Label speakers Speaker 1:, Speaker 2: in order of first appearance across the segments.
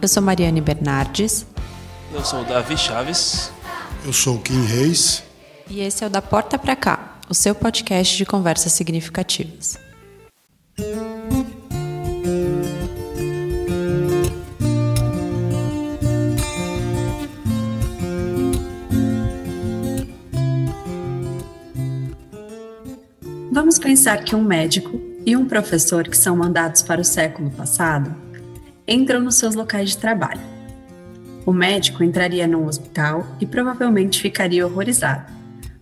Speaker 1: Eu sou Mariane Bernardes.
Speaker 2: Eu sou o Davi Chaves.
Speaker 3: Eu sou o Kim Reis.
Speaker 1: E esse é o Da Porta Pra Cá, o seu podcast de conversas significativas. Vamos pensar que um médico e um professor que são mandados para o século passado entram nos seus locais de trabalho. O médico entraria num hospital e provavelmente ficaria horrorizado.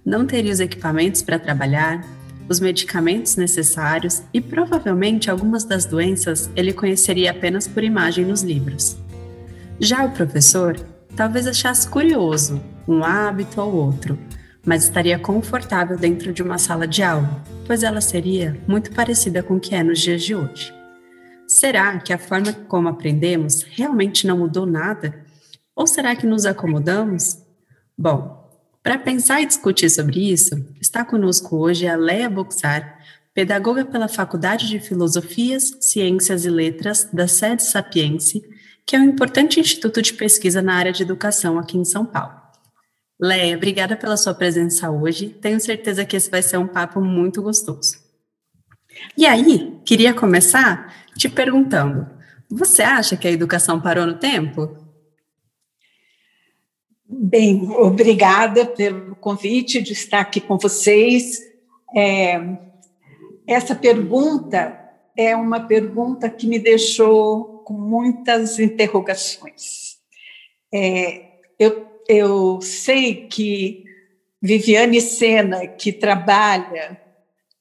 Speaker 1: Não teria os equipamentos para trabalhar, os medicamentos necessários e provavelmente algumas das doenças ele conheceria apenas por imagem nos livros. Já o professor talvez achasse curioso um hábito ou outro, mas estaria confortável dentro de uma sala de aula, pois ela seria muito parecida com o que é nos dias de hoje. Será que a forma como aprendemos realmente não mudou nada? Ou será que nos acomodamos? Bom, para pensar e discutir sobre isso, está conosco hoje a Leia Boxar, pedagoga pela Faculdade de Filosofias, Ciências e Letras da Sede Sapiense, que é um importante instituto de pesquisa na área de educação aqui em São Paulo. Leia, obrigada pela sua presença hoje. Tenho certeza que esse vai ser um papo muito gostoso. E aí, queria começar te perguntando: você acha que a educação parou no tempo?
Speaker 4: Bem, obrigada pelo convite de estar aqui com vocês. É, essa pergunta é uma pergunta que me deixou com muitas interrogações. É, eu eu sei que Viviane Sena, que trabalha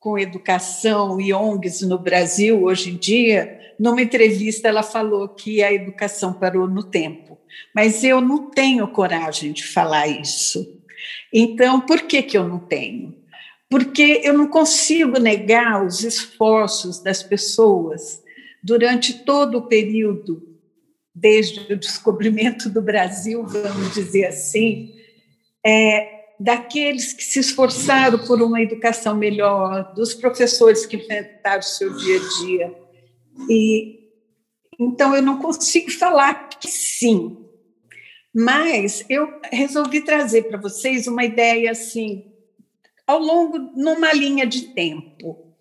Speaker 4: com educação e ONGs no Brasil hoje em dia, numa entrevista ela falou que a educação parou no tempo. Mas eu não tenho coragem de falar isso. Então, por que, que eu não tenho? Porque eu não consigo negar os esforços das pessoas durante todo o período desde o descobrimento do Brasil, vamos dizer assim, é, daqueles que se esforçaram por uma educação melhor, dos professores que enfrentaram o seu dia a dia. E então eu não consigo falar que sim, mas eu resolvi trazer para vocês uma ideia assim ao longo numa linha de tempo,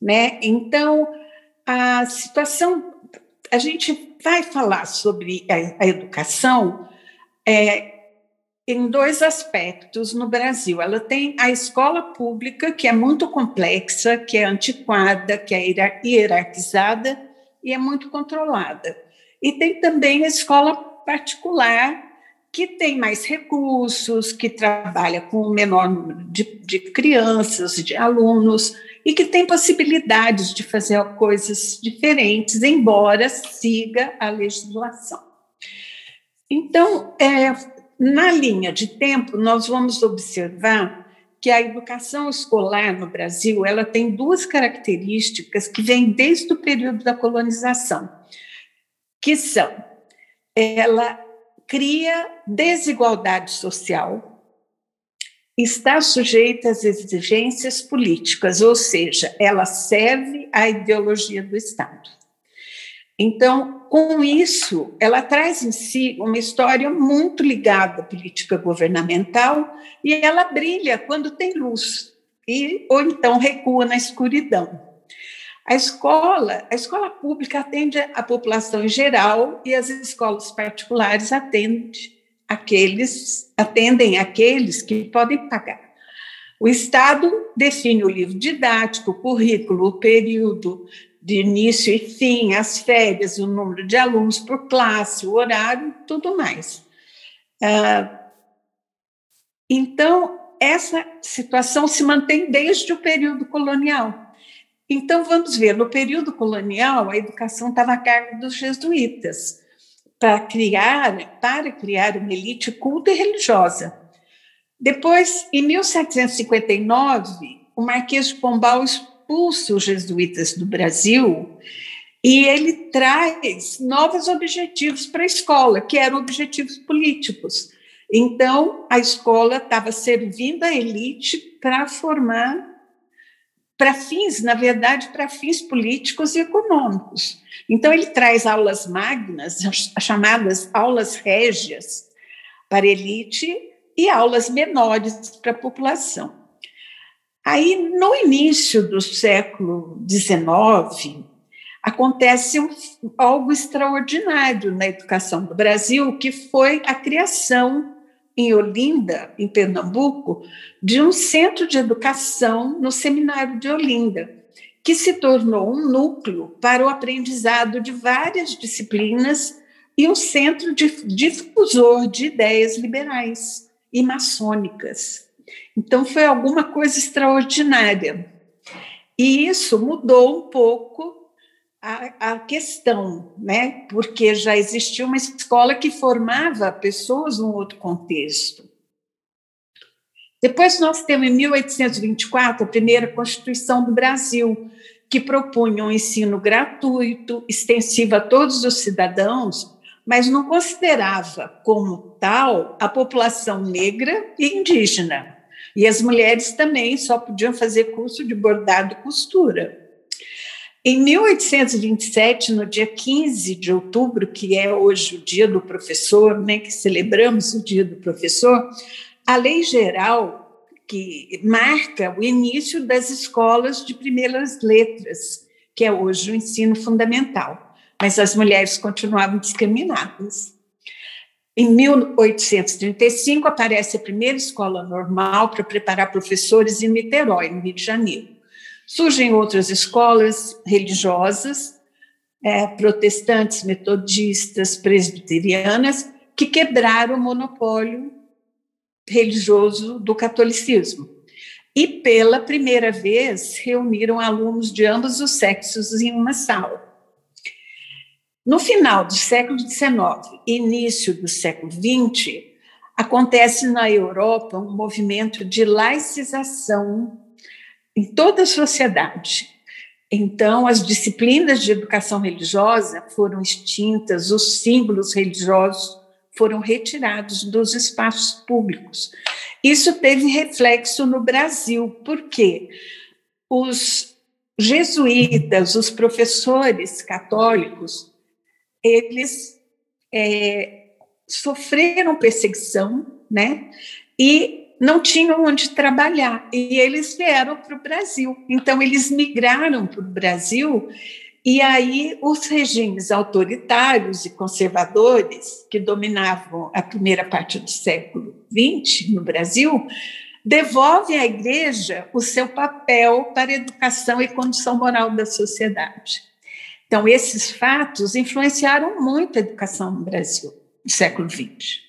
Speaker 4: né? Então a situação a gente vai falar sobre a, a educação é, em dois aspectos no Brasil. Ela tem a escola pública, que é muito complexa, que é antiquada, que é hierarquizada e é muito controlada. E tem também a escola particular, que tem mais recursos, que trabalha com o menor número de, de crianças, de alunos, e que tem possibilidades de fazer coisas diferentes, embora siga a legislação. Então, é, na linha de tempo, nós vamos observar que a educação escolar no Brasil ela tem duas características que vêm desde o período da colonização, que são ela cria desigualdade social, está sujeita às exigências políticas, ou seja, ela serve à ideologia do Estado. Então, com isso, ela traz em si uma história muito ligada à política governamental e ela brilha quando tem luz, e, ou então recua na escuridão. A escola, a escola pública atende a população em geral e as escolas particulares atendem aqueles atendem aqueles que podem pagar. O Estado define o livro didático, o currículo, o período de início e fim, as férias, o número de alunos por classe, o horário, tudo mais. Ah, então, essa situação se mantém desde o período colonial. Então, vamos ver, no período colonial, a educação estava a cargo dos jesuítas para criar, para criar uma elite culta e religiosa. Depois, em 1759, o Marquês de Pombal expulsa os jesuítas do Brasil e ele traz novos objetivos para a escola, que eram objetivos políticos. Então, a escola estava servindo a elite para formar para fins, na verdade, para fins políticos e econômicos. Então, ele traz aulas magnas, chamadas aulas régias, para elite e aulas menores para a população. Aí, no início do século XIX, acontece algo extraordinário na educação do Brasil, que foi a criação em Olinda, em Pernambuco, de um centro de educação no Seminário de Olinda, que se tornou um núcleo para o aprendizado de várias disciplinas e um centro difusor de ideias liberais e maçônicas. Então, foi alguma coisa extraordinária. E isso mudou um pouco a, a, questão, né? porque já existia uma escola que formava pessoas num outro contexto. Depois nós temos, em 1824, a primeira Constituição do Brasil, que propunha um ensino gratuito, extensivo a todos os cidadãos, mas não considerava como tal a população negra e indígena. E as mulheres também só podiam fazer curso de bordado e costura. Em 1827, no dia 15 de outubro, que é hoje o Dia do Professor, né, que celebramos o Dia do Professor, a Lei Geral que marca o início das escolas de primeiras letras, que é hoje o ensino fundamental, mas as mulheres continuavam discriminadas. Em 1835 aparece a primeira escola normal para preparar professores em Niterói, no Rio de Janeiro. Surgem outras escolas religiosas, é, protestantes, metodistas, presbiterianas, que quebraram o monopólio religioso do catolicismo. E, pela primeira vez, reuniram alunos de ambos os sexos em uma sala. No final do século XIX início do século XX, acontece na Europa um movimento de laicização em toda a sociedade. Então, as disciplinas de educação religiosa foram extintas, os símbolos religiosos foram retirados dos espaços públicos. Isso teve reflexo no Brasil, porque os jesuítas, os professores católicos, eles é, sofreram perseguição, né? E não tinham onde trabalhar e eles vieram para o Brasil. Então, eles migraram para o Brasil e aí os regimes autoritários e conservadores que dominavam a primeira parte do século XX no Brasil devolvem à igreja o seu papel para a educação e condição moral da sociedade. Então, esses fatos influenciaram muito a educação no Brasil no século XX.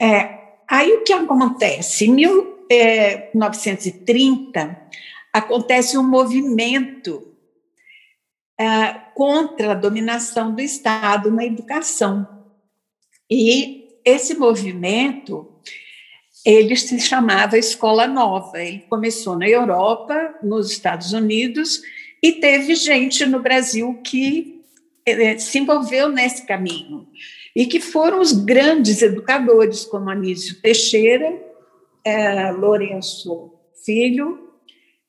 Speaker 4: É, Aí o que acontece? Em 1930, é, acontece um movimento uh, contra a dominação do Estado na educação. E esse movimento ele se chamava Escola Nova. Ele começou na Europa, nos Estados Unidos, e teve gente no Brasil que eh, se envolveu nesse caminho. E que foram os grandes educadores, como Anísio Teixeira, é, Lourenço Filho,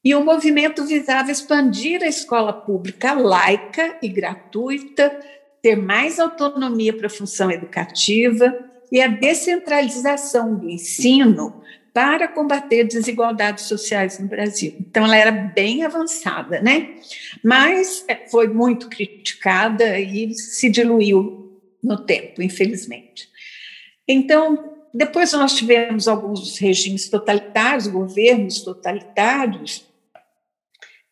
Speaker 4: e o movimento visava expandir a escola pública laica e gratuita, ter mais autonomia para a função educativa e a descentralização do ensino para combater desigualdades sociais no Brasil. Então, ela era bem avançada, né? Mas é, foi muito criticada e se diluiu no tempo, infelizmente. Então, depois nós tivemos alguns regimes totalitários, governos totalitários,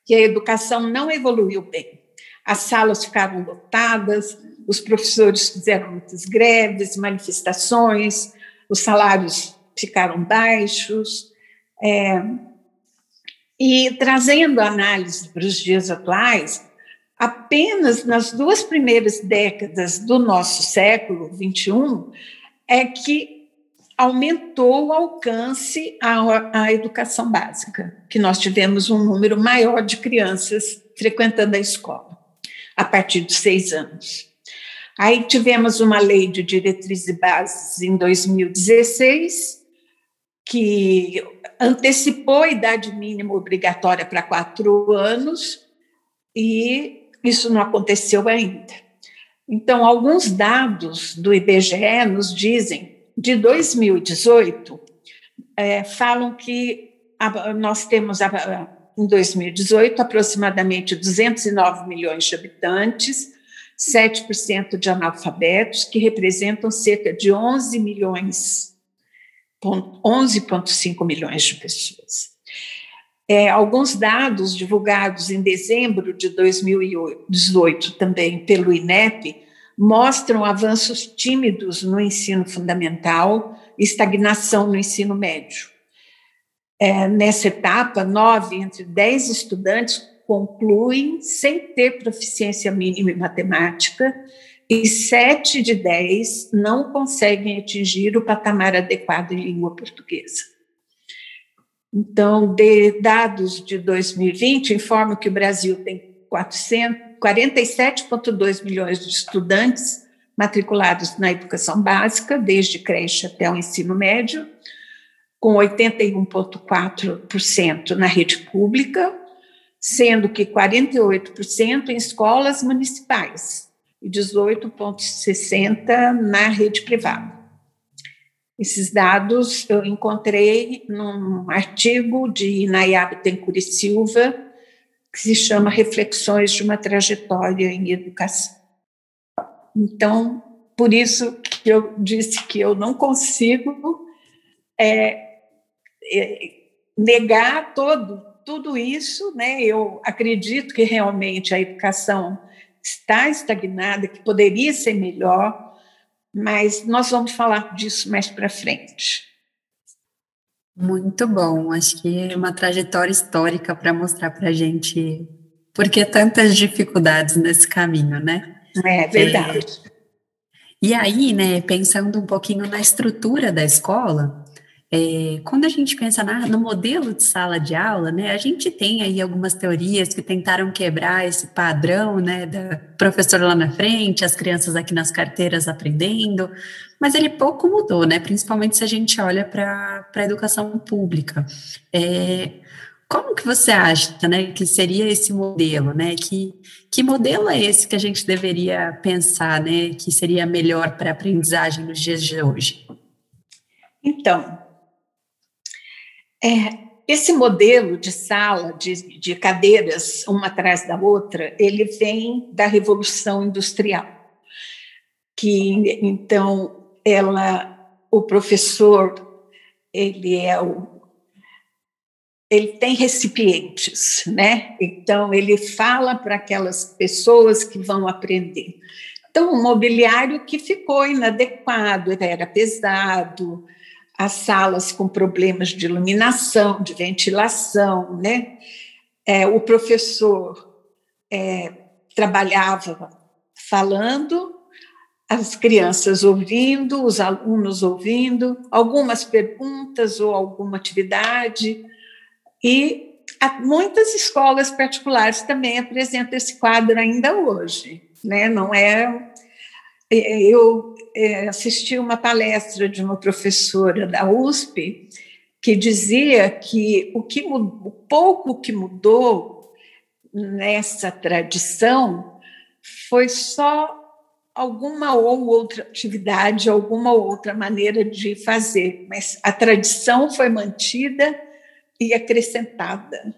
Speaker 4: que a educação não evoluiu bem. As salas ficaram lotadas, os professores fizeram muitas greves, manifestações, os salários ficaram baixos. É, e trazendo análise para os dias atuais, apenas nas duas primeiras décadas do nosso século XXI é que aumentou o alcance à, à educação básica, que nós tivemos um número maior de crianças frequentando a escola, a partir de seis anos. Aí tivemos uma lei de diretrizes e bases em 2016, que antecipou a idade mínima obrigatória para quatro anos e isso não aconteceu ainda. Então, alguns dados do IBGE nos dizem, de 2018, é, falam que a, nós temos, a, em 2018, aproximadamente 209 milhões de habitantes, 7% de analfabetos, que representam cerca de 11 milhões, 11,5 milhões de pessoas. É, alguns dados divulgados em dezembro de 2018 também pelo INEP mostram avanços tímidos no ensino fundamental estagnação no ensino médio. É, nessa etapa, nove entre dez estudantes concluem sem ter proficiência mínima em matemática e sete de dez não conseguem atingir o patamar adequado em língua portuguesa. Então, de dados de 2020 informam que o Brasil tem 47,2 milhões de estudantes matriculados na educação básica, desde creche até o ensino médio, com 81,4% na rede pública, sendo que 48% em escolas municipais e 18,60% na rede privada. Esses dados eu encontrei num artigo de Nayab Tencuri Silva, que se chama Reflexões de uma Trajetória em Educação. Então, por isso que eu disse que eu não consigo é, é, negar todo, tudo isso, né? Eu acredito que realmente a educação está estagnada, que poderia ser melhor, mas nós vamos falar disso mais para frente.
Speaker 1: Muito bom, acho que é uma trajetória histórica para mostrar para a gente por que tantas dificuldades nesse caminho, né?
Speaker 4: É verdade. É,
Speaker 1: e aí, né, pensando um pouquinho na estrutura da escola, é, quando a gente pensa na, no modelo de sala de aula, né, a gente tem aí algumas teorias que tentaram quebrar esse padrão, né, da professora lá na frente, as crianças aqui nas carteiras aprendendo, mas ele pouco mudou, né, principalmente se a gente olha para a educação pública. É, como que você acha, né, que seria esse modelo, né, que, que modelo é esse que a gente deveria pensar, né, que seria melhor para a aprendizagem nos dias de hoje?
Speaker 4: Então, é, esse modelo de sala, de, de cadeiras uma atrás da outra, ele vem da Revolução Industrial, que então ela, o professor, ele é o ele tem recipientes, né? Então ele fala para aquelas pessoas que vão aprender. Então o mobiliário que ficou inadequado, era pesado, as salas com problemas de iluminação, de ventilação, né? É, o professor é, trabalhava falando, as crianças ouvindo, os alunos ouvindo, algumas perguntas ou alguma atividade, e muitas escolas particulares também apresentam esse quadro ainda hoje, né? Não é eu é, assisti uma palestra de uma professora da USP que dizia que o, que o pouco que mudou nessa tradição foi só alguma ou outra atividade, alguma outra maneira de fazer, mas a tradição foi mantida e acrescentada.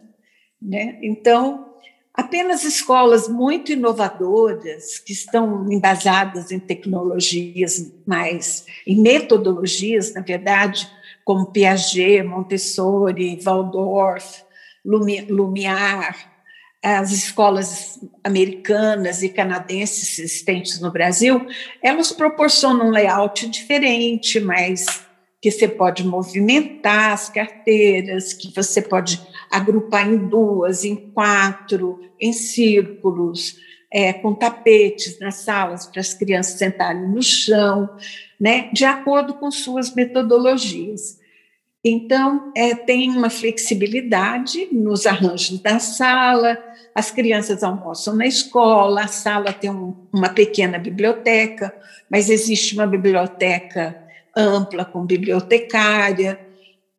Speaker 4: Né? Então, Apenas escolas muito inovadoras, que estão embasadas em tecnologias mais, em metodologias, na verdade, como Piaget, Montessori, Waldorf, Lumiar, as escolas americanas e canadenses existentes no Brasil, elas proporcionam um layout diferente, mas que você pode movimentar as carteiras, que você pode agrupar em duas, em quatro, em círculos, é, com tapetes nas salas para as crianças sentarem no chão, né, de acordo com suas metodologias. Então, é, tem uma flexibilidade nos arranjos da sala, as crianças almoçam na escola, a sala tem um, uma pequena biblioteca, mas existe uma biblioteca ampla com bibliotecária,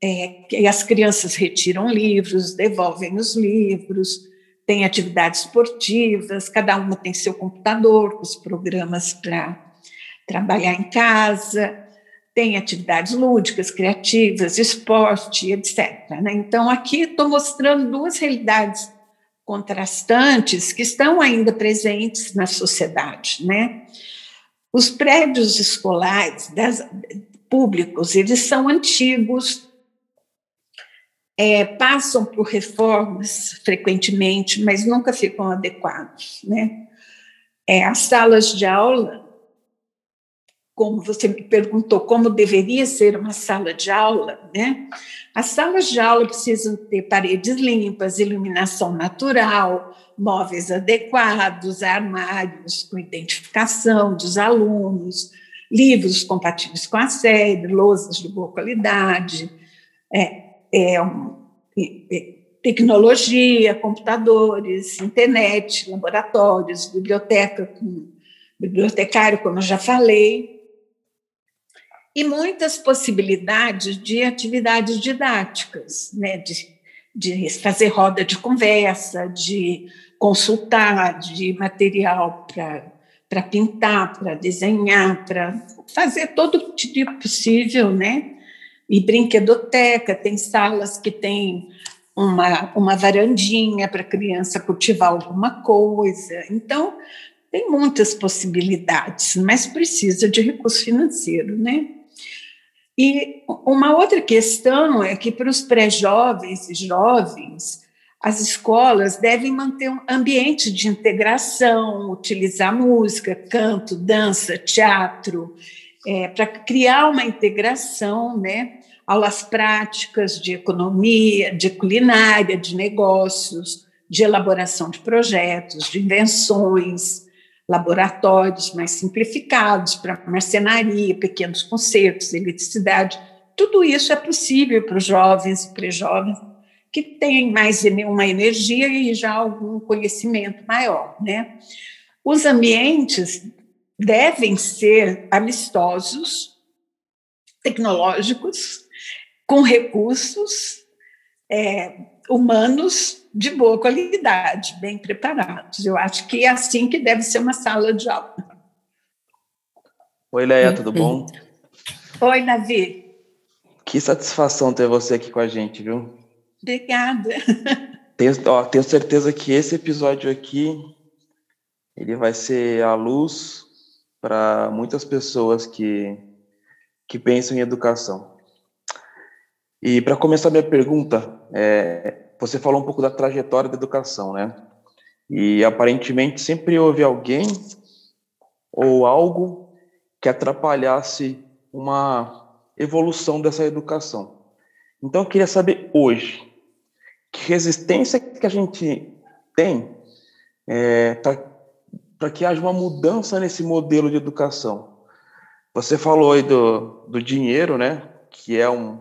Speaker 4: é, as crianças retiram livros, devolvem os livros, tem atividades esportivas, cada uma tem seu computador, os programas para trabalhar em casa, tem atividades lúdicas, criativas, esporte, etc. Né? Então, aqui estou mostrando duas realidades contrastantes que estão ainda presentes na sociedade. Né? Os prédios escolares das, públicos, eles são antigos, é, passam por reformas frequentemente, mas nunca ficam adequados. Né? É, as salas de aula como você me perguntou, como deveria ser uma sala de aula, né? As salas de aula precisam ter paredes limpas, iluminação natural, móveis adequados, armários com identificação dos alunos, livros compatíveis com a série, lousas de boa qualidade, é, é, um, é, tecnologia, computadores, internet, laboratórios, biblioteca com bibliotecário, como eu já falei, e muitas possibilidades de atividades didáticas, né? de, de fazer roda de conversa, de consultar, de material para pintar, para desenhar, para fazer todo tipo possível, né? E brinquedoteca, tem salas que tem uma, uma varandinha para a criança cultivar alguma coisa. Então, tem muitas possibilidades, mas precisa de recurso financeiro, né? E uma outra questão é que para os pré-jovens e jovens, as escolas devem manter um ambiente de integração, utilizar música, canto, dança, teatro, é, para criar uma integração, né? aulas práticas de economia, de culinária, de negócios, de elaboração de projetos, de invenções, laboratórios mais simplificados para marcenaria, pequenos concertos, eletricidade. Tudo isso é possível para os jovens e pré-jovens que têm mais uma energia e já algum conhecimento maior, né? Os ambientes devem ser amistosos, tecnológicos, com recursos é, humanos de boa qualidade, bem preparados. Eu acho que é assim que deve ser uma sala de aula.
Speaker 5: Oi, Leia, tudo bom?
Speaker 4: Oi, Davi.
Speaker 5: Que satisfação ter você aqui com a gente, viu?
Speaker 4: Obrigada.
Speaker 5: Tenho, ó, tenho certeza que esse episódio aqui ele vai ser a luz para muitas pessoas que, que pensam em educação. E para começar minha pergunta, é, você falou um pouco da trajetória da educação, né? E aparentemente sempre houve alguém ou algo que atrapalhasse uma evolução dessa educação. Então eu queria saber hoje que resistência que a gente tem é, para que haja uma mudança nesse modelo de educação. Você falou aí do, do dinheiro, né? Que é um,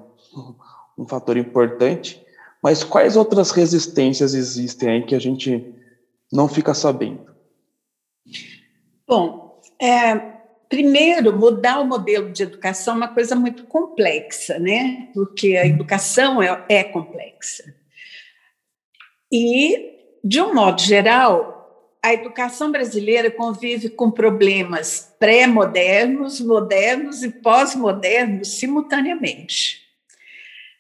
Speaker 5: um fator importante. Mas quais outras resistências existem aí que a gente não fica sabendo?
Speaker 4: Bom, é, primeiro, mudar o modelo de educação é uma coisa muito complexa, né? Porque a educação é, é complexa. E, de um modo geral, a educação brasileira convive com problemas pré-modernos, modernos e pós-modernos simultaneamente.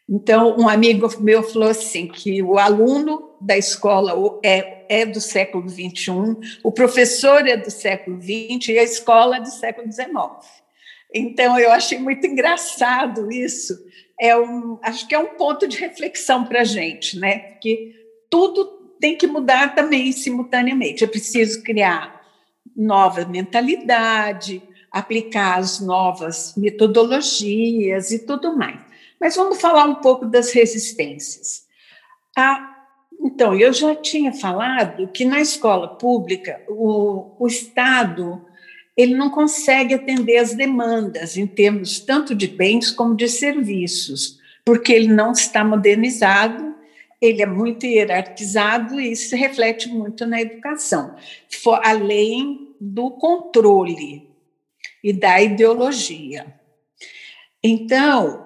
Speaker 4: Então, um amigo meu falou assim que o aluno da escola é, é do século XXI, o professor é do século XX e a escola é do século XIX. Então, eu achei muito engraçado isso. É um, acho que é um ponto de reflexão para a gente, né? Porque tudo tem que mudar também simultaneamente. É preciso criar nova mentalidade, aplicar as novas metodologias e tudo mais. Mas vamos falar um pouco das resistências. Ah, então, eu já tinha falado que na escola pública o, o Estado ele não consegue atender as demandas em termos tanto de bens como de serviços, porque ele não está modernizado, ele é muito hierarquizado e isso reflete muito na educação, além do controle e da ideologia. Então,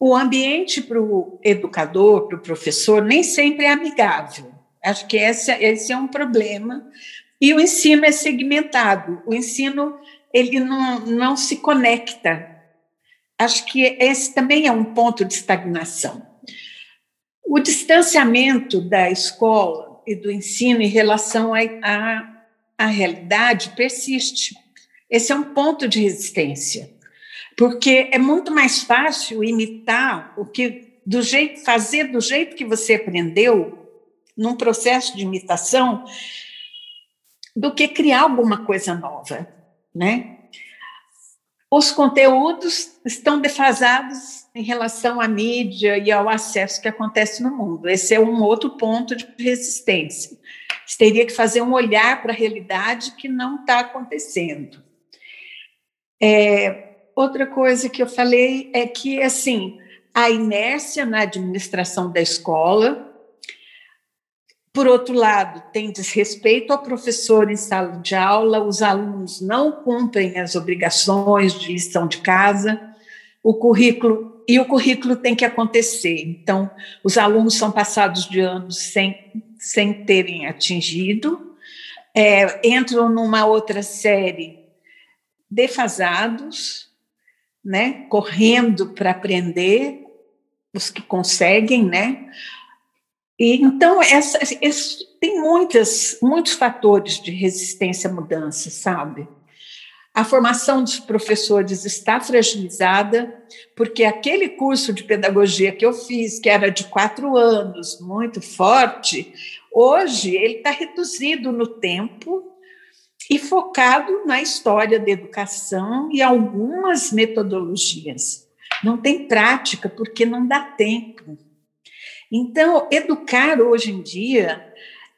Speaker 4: o ambiente para o educador, para o professor, nem sempre é amigável. Acho que esse, esse é um problema. E o ensino é segmentado. O ensino ele não, não se conecta. Acho que esse também é um ponto de estagnação. O distanciamento da escola e do ensino em relação à realidade persiste. Esse é um ponto de resistência, porque é muito mais fácil imitar o que do jeito fazer do jeito que você aprendeu num processo de imitação do que criar alguma coisa nova, né? Os conteúdos estão defasados em relação à mídia e ao acesso que acontece no mundo. Esse é um outro ponto de resistência. Você teria que fazer um olhar para a realidade que não está acontecendo. É, outra coisa que eu falei é que, assim, a inércia na administração da escola, por outro lado, tem desrespeito ao professor em sala de aula, os alunos não cumprem as obrigações de lição de casa, o currículo e o currículo tem que acontecer. Então, os alunos são passados de anos sem, sem terem atingido, é, entram numa outra série defasados, né, correndo para aprender, os que conseguem, né? E, então, essa, tem muitas, muitos fatores de resistência à mudança, sabe? A formação dos professores está fragilizada, porque aquele curso de pedagogia que eu fiz, que era de quatro anos, muito forte, hoje ele está reduzido no tempo e focado na história da educação e algumas metodologias. Não tem prática, porque não dá tempo. Então, educar hoje em dia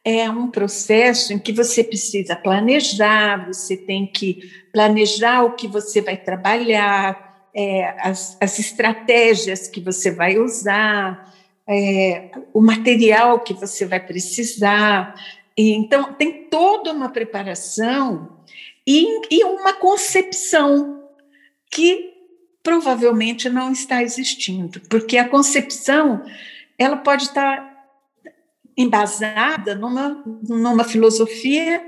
Speaker 4: é um processo em que você precisa planejar, você tem que planejar o que você vai trabalhar, é, as, as estratégias que você vai usar, é, o material que você vai precisar, e, então, tem toda uma preparação e, e uma concepção que provavelmente não está existindo, porque a concepção ela pode estar embasada numa, numa filosofia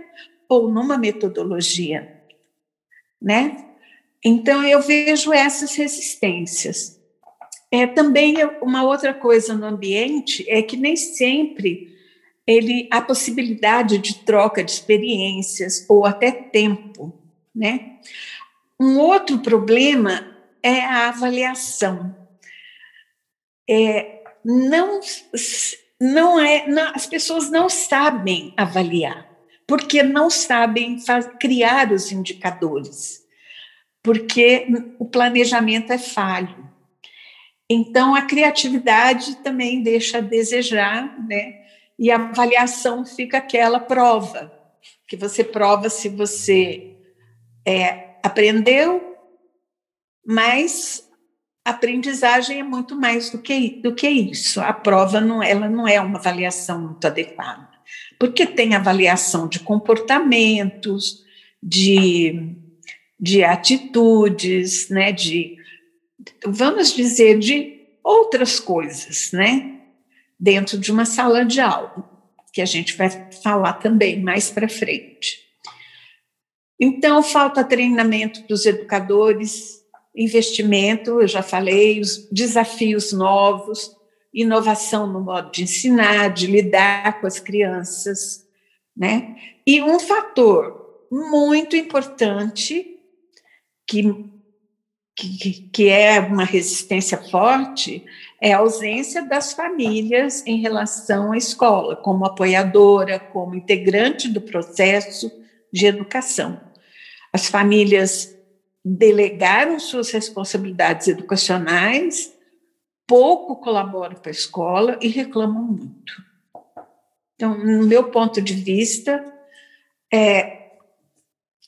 Speaker 4: ou numa metodologia, né? Então eu vejo essas resistências. É também uma outra coisa no ambiente é que nem sempre ele a possibilidade de troca de experiências ou até tempo, né? Um outro problema é a avaliação. É, não, não é, não, as pessoas não sabem avaliar, porque não sabem faz, criar os indicadores, porque o planejamento é falho. Então, a criatividade também deixa a desejar, né? e a avaliação fica aquela prova, que você prova se você é, aprendeu, mas aprendizagem é muito mais do que, do que isso. A prova não, ela não é uma avaliação muito adequada, porque tem avaliação de comportamentos, de, de atitudes, né, de vamos dizer de outras coisas, né? dentro de uma sala de aula, que a gente vai falar também mais para frente. Então, falta treinamento para os educadores, investimento, eu já falei, os desafios novos, inovação no modo de ensinar, de lidar com as crianças, né? E um fator muito importante que, que, que é uma resistência forte é a ausência das famílias em relação à escola, como apoiadora, como integrante do processo de educação. As famílias delegaram suas responsabilidades educacionais, pouco colaboram para a escola e reclamam muito. Então, no meu ponto de vista, é,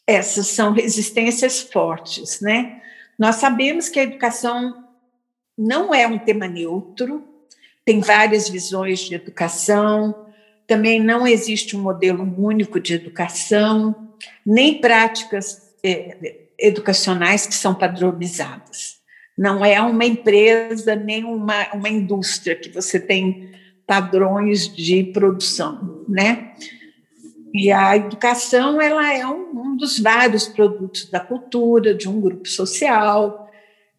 Speaker 4: essas são resistências fortes, né? Nós sabemos que a educação não é um tema neutro, tem várias visões de educação, também não existe um modelo único de educação, nem práticas é, educacionais que são padronizadas. Não é uma empresa nem uma, uma indústria que você tem padrões de produção, né? E a educação ela é um, um dos vários produtos da cultura de um grupo social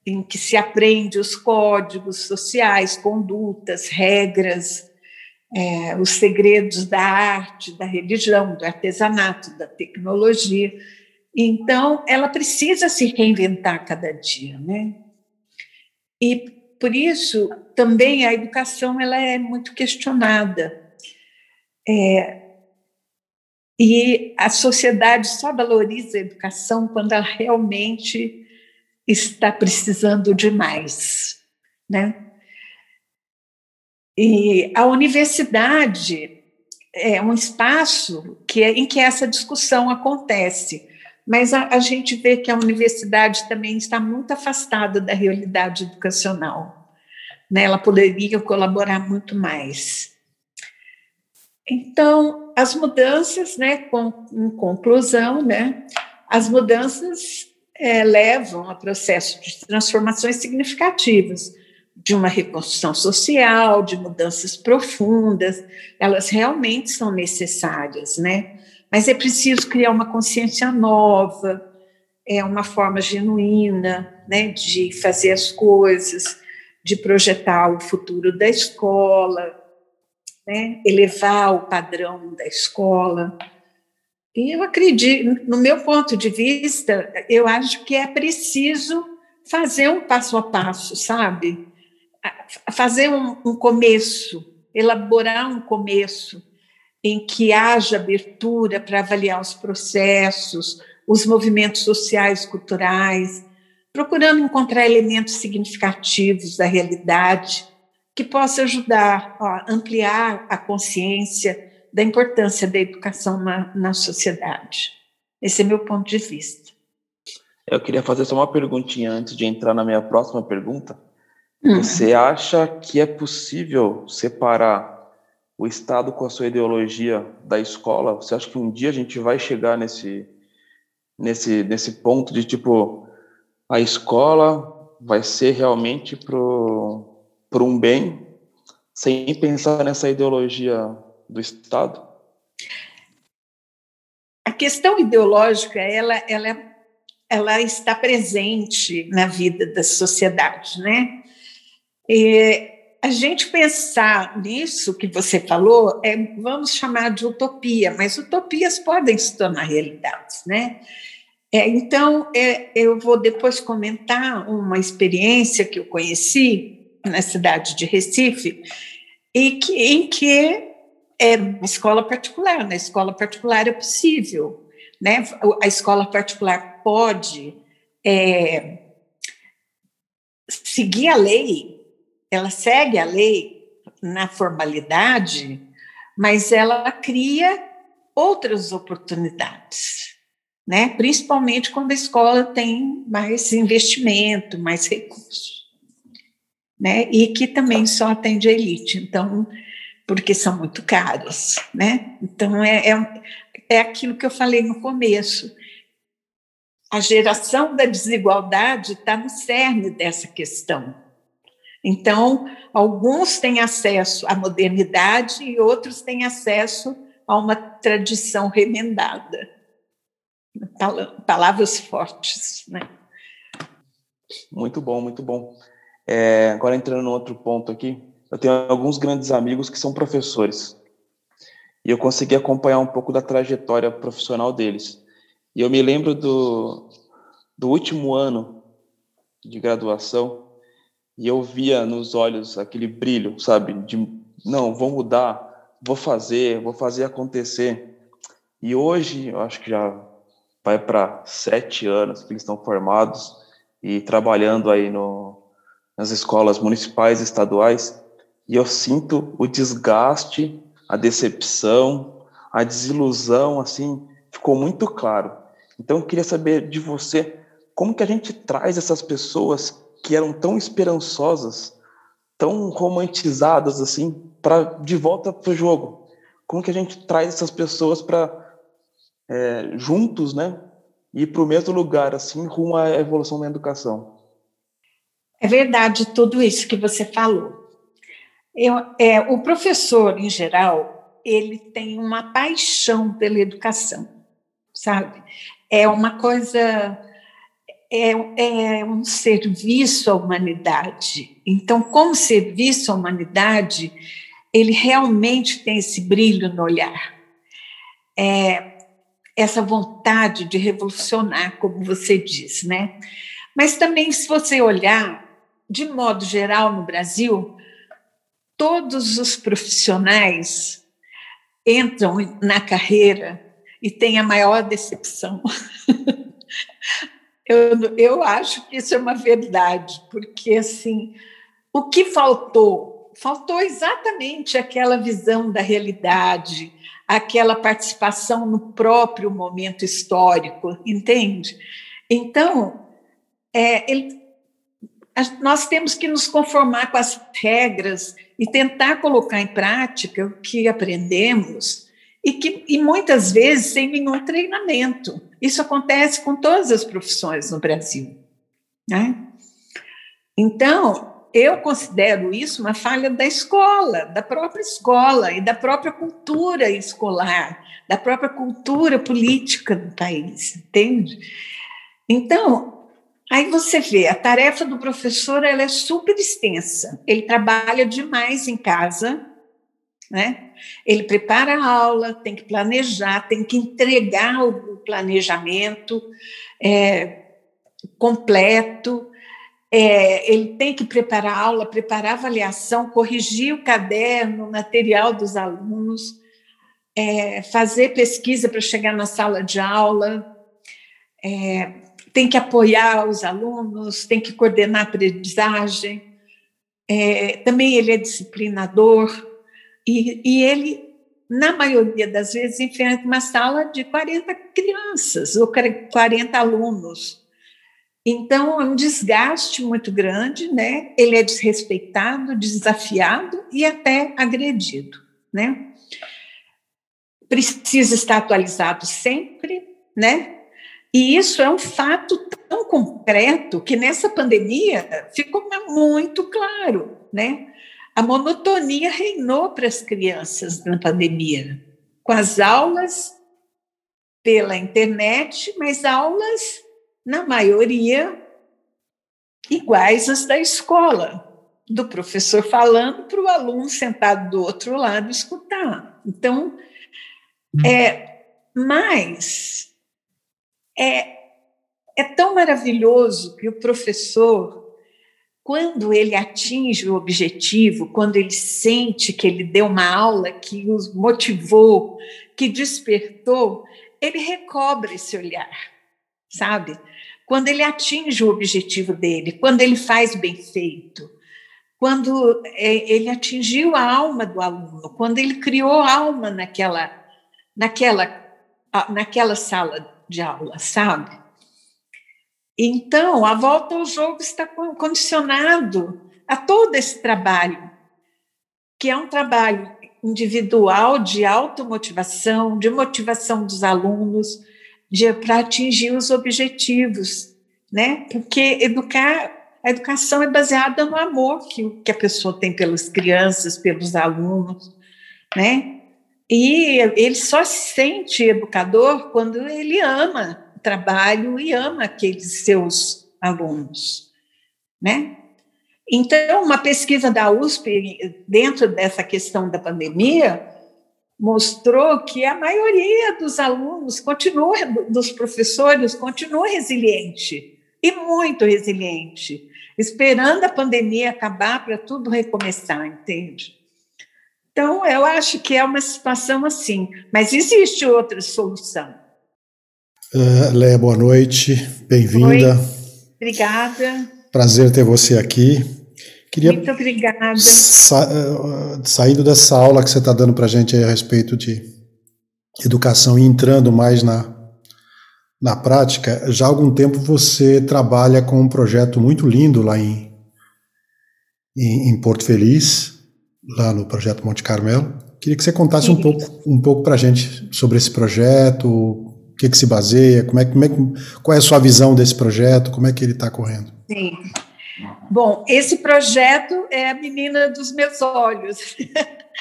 Speaker 4: em que se aprende os códigos sociais, condutas, regras, é, os segredos da arte, da religião, do artesanato, da tecnologia. Então, ela precisa se reinventar cada dia, né? E por isso também a educação ela é muito questionada. É, e a sociedade só valoriza a educação quando ela realmente está precisando de mais, né? E a universidade é um espaço que é, em que essa discussão acontece, mas a, a gente vê que a universidade também está muito afastada da realidade educacional. Né? Ela poderia colaborar muito mais. Então, as mudanças, né, com, em conclusão, né, as mudanças é, levam a processos de transformações significativas, de uma reconstrução social, de mudanças profundas, elas realmente são necessárias, né? Mas é preciso criar uma consciência nova, é uma forma genuína, né, de fazer as coisas, de projetar o futuro da escola, né, elevar o padrão da escola. E eu acredito, no meu ponto de vista, eu acho que é preciso fazer um passo a passo, sabe? Fazer um, um começo, elaborar um começo em que haja abertura para avaliar os processos, os movimentos sociais, culturais, procurando encontrar elementos significativos da realidade que possa ajudar a ampliar a consciência da importância da educação na, na sociedade. Esse é meu ponto de vista.
Speaker 5: Eu queria fazer só uma perguntinha antes de entrar na minha próxima pergunta. Hum. Você acha que é possível separar o Estado com a sua ideologia da escola? Você acha que um dia a gente vai chegar nesse, nesse, nesse ponto de tipo a escola vai ser realmente para um bem, sem pensar nessa ideologia do Estado?
Speaker 4: A questão ideológica, ela, ela, ela está presente na vida da sociedade, né? A gente pensar nisso que você falou, é, vamos chamar de utopia, mas utopias podem se tornar realidades, né? É, então, é, eu vou depois comentar uma experiência que eu conheci na cidade de Recife, e que, em que é uma escola particular. Na escola particular é possível, né? A escola particular pode é, seguir a lei, ela segue a lei na formalidade, mas ela cria outras oportunidades, né? Principalmente quando a escola tem mais investimento, mais recursos, né? E que também só atende a elite. Então, porque são muito caros, né? Então, é, é, é aquilo que eu falei no começo. A geração da desigualdade está no cerne dessa questão. Então, alguns têm acesso à modernidade e outros têm acesso a uma tradição remendada. Palavras fortes, né?
Speaker 5: Muito bom, muito bom. É, agora entrando no outro ponto aqui, eu tenho alguns grandes amigos que são professores. E eu consegui acompanhar um pouco da trajetória profissional deles. E eu me lembro do, do último ano de graduação e eu via nos olhos aquele brilho, sabe? De, não, vou mudar, vou fazer, vou fazer acontecer. E hoje, eu acho que já vai para sete anos que eles estão formados e trabalhando aí no, nas escolas municipais e estaduais e eu sinto o desgaste, a decepção, a desilusão, assim, ficou muito claro. Então eu queria saber de você como que a gente traz essas pessoas que eram tão esperançosas, tão romantizadas assim, para de volta para o jogo. Como que a gente traz essas pessoas para é, juntos, né, ir para o mesmo lugar, assim, rumo à evolução da educação?
Speaker 4: é verdade tudo isso que você falou. Eu, é, o professor, em geral, ele tem uma paixão pela educação, sabe? É uma coisa, é, é um serviço à humanidade. Então, como serviço à humanidade, ele realmente tem esse brilho no olhar. É, essa vontade de revolucionar, como você diz, né? Mas também, se você olhar, de modo geral, no Brasil, todos os profissionais entram na carreira e têm a maior decepção. eu, eu acho que isso é uma verdade, porque assim, o que faltou? Faltou exatamente aquela visão da realidade, aquela participação no próprio momento histórico, entende? Então, é, ele, nós temos que nos conformar com as regras e tentar colocar em prática o que aprendemos e que e muitas vezes sem nenhum treinamento. Isso acontece com todas as profissões no Brasil, né? Então, eu considero isso uma falha da escola, da própria escola e da própria cultura escolar, da própria cultura política do país, entende? Então, aí você vê, a tarefa do professor ela é super extensa. Ele trabalha demais em casa, né? Ele prepara a aula, tem que planejar, tem que entregar o planejamento é, completo, é, ele tem que preparar a aula, preparar a avaliação, corrigir o caderno, o material dos alunos, é, fazer pesquisa para chegar na sala de aula, é, tem que apoiar os alunos, tem que coordenar a aprendizagem. É, também ele é disciplinador e, e ele, na maioria das vezes, enfrenta uma sala de 40 crianças ou 40 alunos. Então, é um desgaste muito grande, né? Ele é desrespeitado, desafiado e até agredido, né? Precisa estar atualizado sempre, né? E isso é um fato tão concreto que nessa pandemia ficou muito claro, né? A monotonia reinou para as crianças na pandemia, com as aulas pela internet, mas aulas na maioria, iguais às da escola, do professor falando para o aluno sentado do outro lado escutar. Então, é, mas é, é tão maravilhoso que o professor, quando ele atinge o objetivo, quando ele sente que ele deu uma aula que os motivou, que despertou, ele recobra esse olhar, sabe? quando ele atinge o objetivo dele, quando ele faz bem feito, quando é, ele atingiu a alma do aluno, quando ele criou alma naquela, naquela, naquela sala de aula, sabe? Então, a volta ao jogo está condicionado a todo esse trabalho, que é um trabalho individual de automotivação, de motivação dos alunos, para atingir os objetivos, né? Porque educar, a educação é baseada no amor que, que a pessoa tem pelas crianças, pelos alunos, né? E ele só se sente educador quando ele ama trabalho e ama aqueles seus alunos, né? Então, uma pesquisa da USP dentro dessa questão da pandemia mostrou que a maioria dos alunos continua, dos professores, continua resiliente, e muito resiliente, esperando a pandemia acabar para tudo recomeçar, entende? Então, eu acho que é uma situação assim, mas existe outra solução.
Speaker 3: Uh, Leia, boa noite, bem-vinda.
Speaker 4: Obrigada.
Speaker 3: Prazer ter você aqui.
Speaker 4: Queria Muito obrigada. Sa
Speaker 3: eh, saindo dessa aula que você está dando para a gente a respeito de educação e entrando mais na, na prática, já há algum tempo você trabalha com um projeto muito lindo lá em, em, em Porto Feliz, lá no projeto Monte Carmelo. Queria que você contasse um pouco, um pouco para a gente sobre esse projeto, que, que se baseia, como é, como é, qual é a sua visão desse projeto, como é que ele está correndo.
Speaker 4: Sim. Bom, esse projeto é a menina dos meus olhos.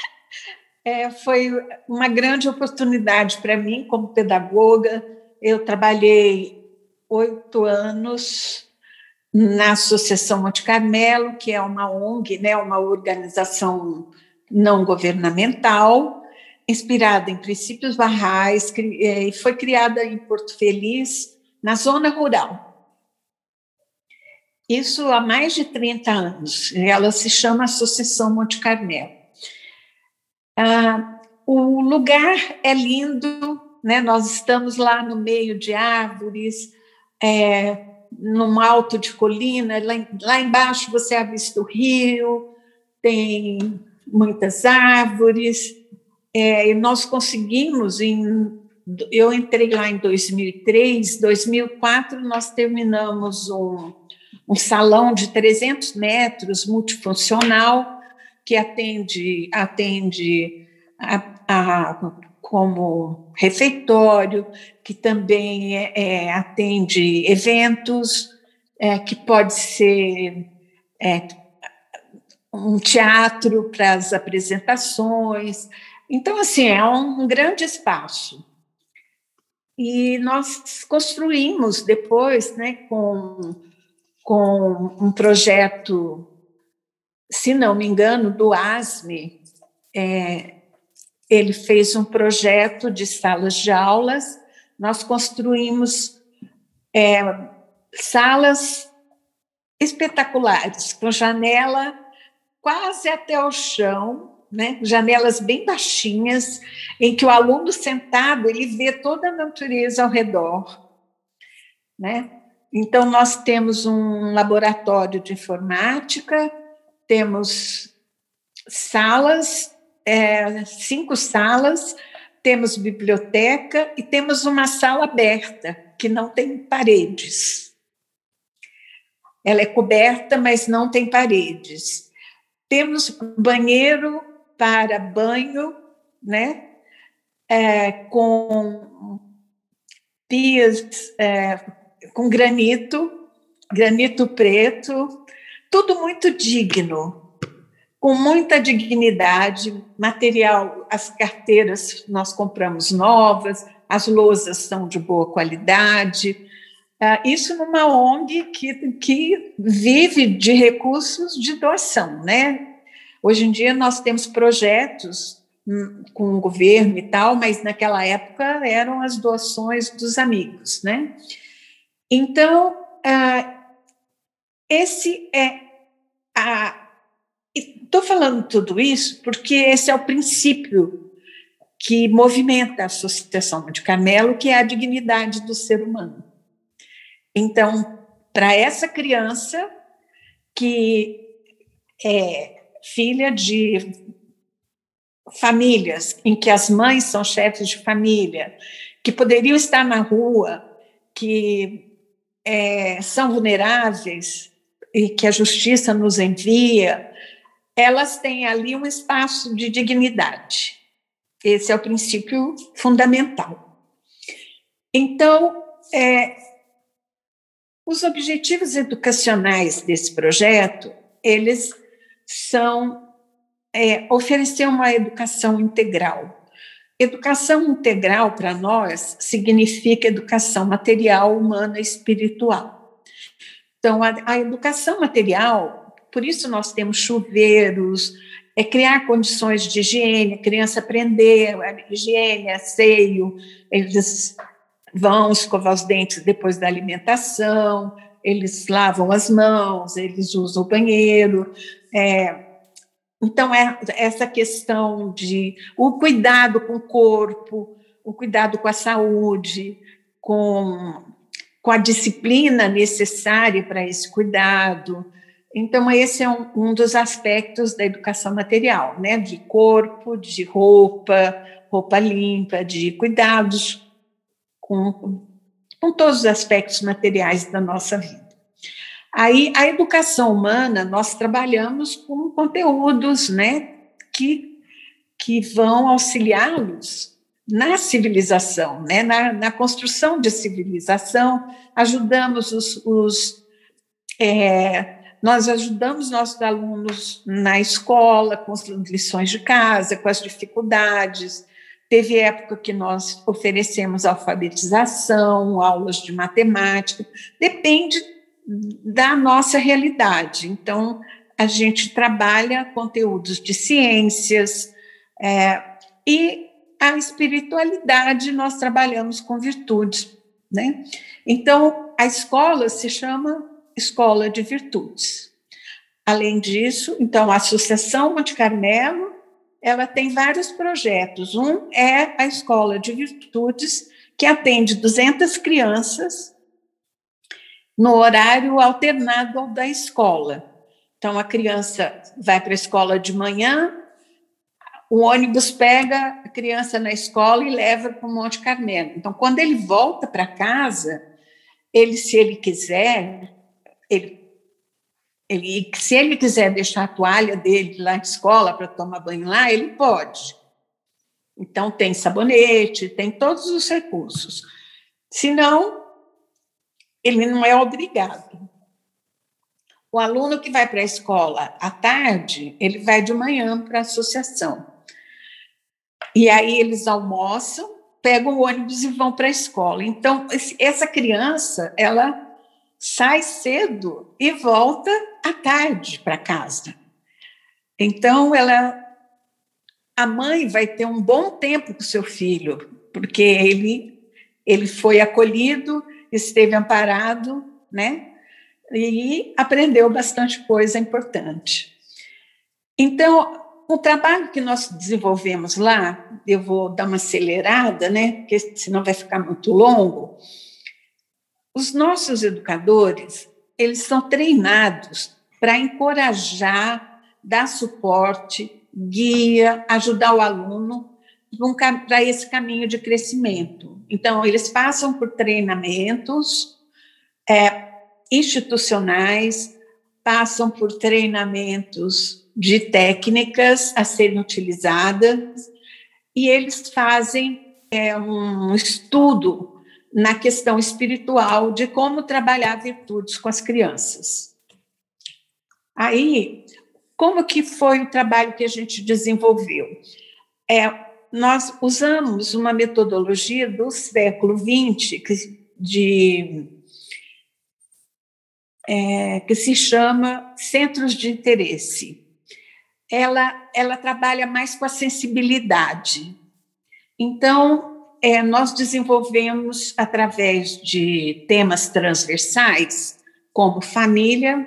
Speaker 4: é, foi uma grande oportunidade para mim como pedagoga. Eu trabalhei oito anos na Associação Monte Carmelo, que é uma ONG, né, uma organização não governamental, inspirada em princípios barrais, é, e foi criada em Porto Feliz, na zona rural. Isso há mais de 30 anos. Ela se chama Associação Monte Carmelo. Ah, o lugar é lindo, né? nós estamos lá no meio de árvores, é, num alto de colina, lá, lá embaixo você avista o rio, tem muitas árvores, é, nós conseguimos, em, eu entrei lá em 2003, 2004 nós terminamos um, um salão de 300 metros, multifuncional, que atende, atende a, a, como refeitório, que também é, é, atende eventos, é, que pode ser é, um teatro para as apresentações. Então, assim, é um grande espaço. E nós construímos depois, né, com com um projeto, se não me engano, do ASME. É, ele fez um projeto de salas de aulas. Nós construímos é, salas espetaculares, com janela quase até o chão, né? janelas bem baixinhas, em que o aluno sentado ele vê toda a natureza ao redor. Né? Então, nós temos um laboratório de informática, temos salas, é, cinco salas, temos biblioteca e temos uma sala aberta, que não tem paredes. Ela é coberta, mas não tem paredes. Temos banheiro para banho, né? É, com pias é, com granito, granito preto, tudo muito digno, com muita dignidade, material, as carteiras nós compramos novas, as lousas são de boa qualidade. Ah, isso numa ONG que, que vive de recursos de doação, né? Hoje em dia nós temos projetos hum, com o governo e tal, mas naquela época eram as doações dos amigos, né? Então, uh, esse é a. Estou falando tudo isso porque esse é o princípio que movimenta a Associação de Carmelo, que é a dignidade do ser humano. Então, para essa criança que é filha de famílias em que as mães são chefes de família, que poderiam estar na rua, que é, são vulneráveis e que a justiça nos envia, elas têm ali um espaço de dignidade. Esse é o princípio fundamental. Então, é, os objetivos educacionais desse projeto, eles são é, oferecer uma educação integral, Educação integral para nós significa educação material, humana e espiritual. Então, a, a, educação material, por isso nós temos chuveiros, é criar condições de higiene, a criança aprender a higiene, asseio, eles vão escovar os dentes depois da alimentação, eles lavam as mãos, eles usam o banheiro, é, então, é essa questão de o cuidado com o corpo, o cuidado com a saúde, com, com a disciplina necessária para esse cuidado. Então, esse é um, um dos aspectos da educação material, né? De corpo, de roupa, roupa limpa, de cuidados com, com todos os aspectos materiais da nossa vida. Aí, a educação humana, nós trabalhamos com conteúdos né, que, que vão auxiliá-los na civilização, né, na, na, construção de civilização, ajudamos os, os é, nós ajudamos nossos alunos na escola, com as lições de casa, com as dificuldades. Teve época que nós oferecemos alfabetização, aulas de matemática, depende da nossa realidade. Então, a gente trabalha conteúdos de ciências é, e a espiritualidade nós trabalhamos com virtudes, né? Então, a escola se chama Escola de Virtudes. Além disso, então, a Associação Monte Carmelo, ela tem vários projetos. Um é a Escola de Virtudes, que atende 200 crianças no horário alternado ao da escola. Então, a criança vai para a escola de manhã, o ônibus pega a criança na escola e leva para o Monte Carmelo. Então, quando ele volta para casa, ele, se ele quiser, ele, ele, se ele quiser deixar a toalha dele lá na escola para tomar banho lá, ele pode. Então, tem sabonete, tem todos os recursos. Se não, ele não é obrigado. O aluno que vai para a escola à tarde, ele vai de manhã para a associação. E aí eles almoçam, pegam o ônibus e vão para a escola. Então, essa criança, ela sai cedo e volta à tarde para casa. Então, ela, a mãe vai ter um bom tempo com seu filho, porque ele, ele foi acolhido, esteve amparado, né? E aprendeu bastante coisa importante. Então, o trabalho que nós desenvolvemos lá, eu vou dar uma acelerada, né? Porque senão vai ficar muito longo os nossos educadores, eles são treinados para encorajar, dar suporte, guia, ajudar o aluno para esse caminho de crescimento. Então, eles passam por treinamentos é, institucionais, passam por treinamentos de técnicas a serem utilizadas, e eles fazem é, um estudo na questão espiritual de como trabalhar virtudes com as crianças. Aí, como que foi o trabalho que a gente desenvolveu? É, nós usamos uma metodologia do século XX que, de, é, que se chama centros de interesse. Ela, ela trabalha mais com a sensibilidade. Então, é, nós desenvolvemos através de temas transversais, como família,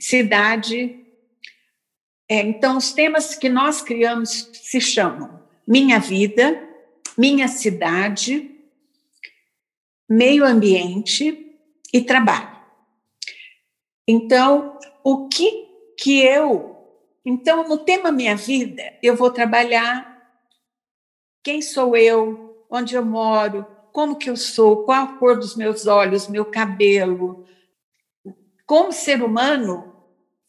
Speaker 4: cidade. É, então, os temas que nós criamos se chamam Minha Vida, Minha Cidade, Meio Ambiente e Trabalho. Então, o que que eu. Então, no tema Minha Vida, eu vou trabalhar quem sou eu, onde eu moro, como que eu sou, qual a cor dos meus olhos, meu cabelo. Como ser humano,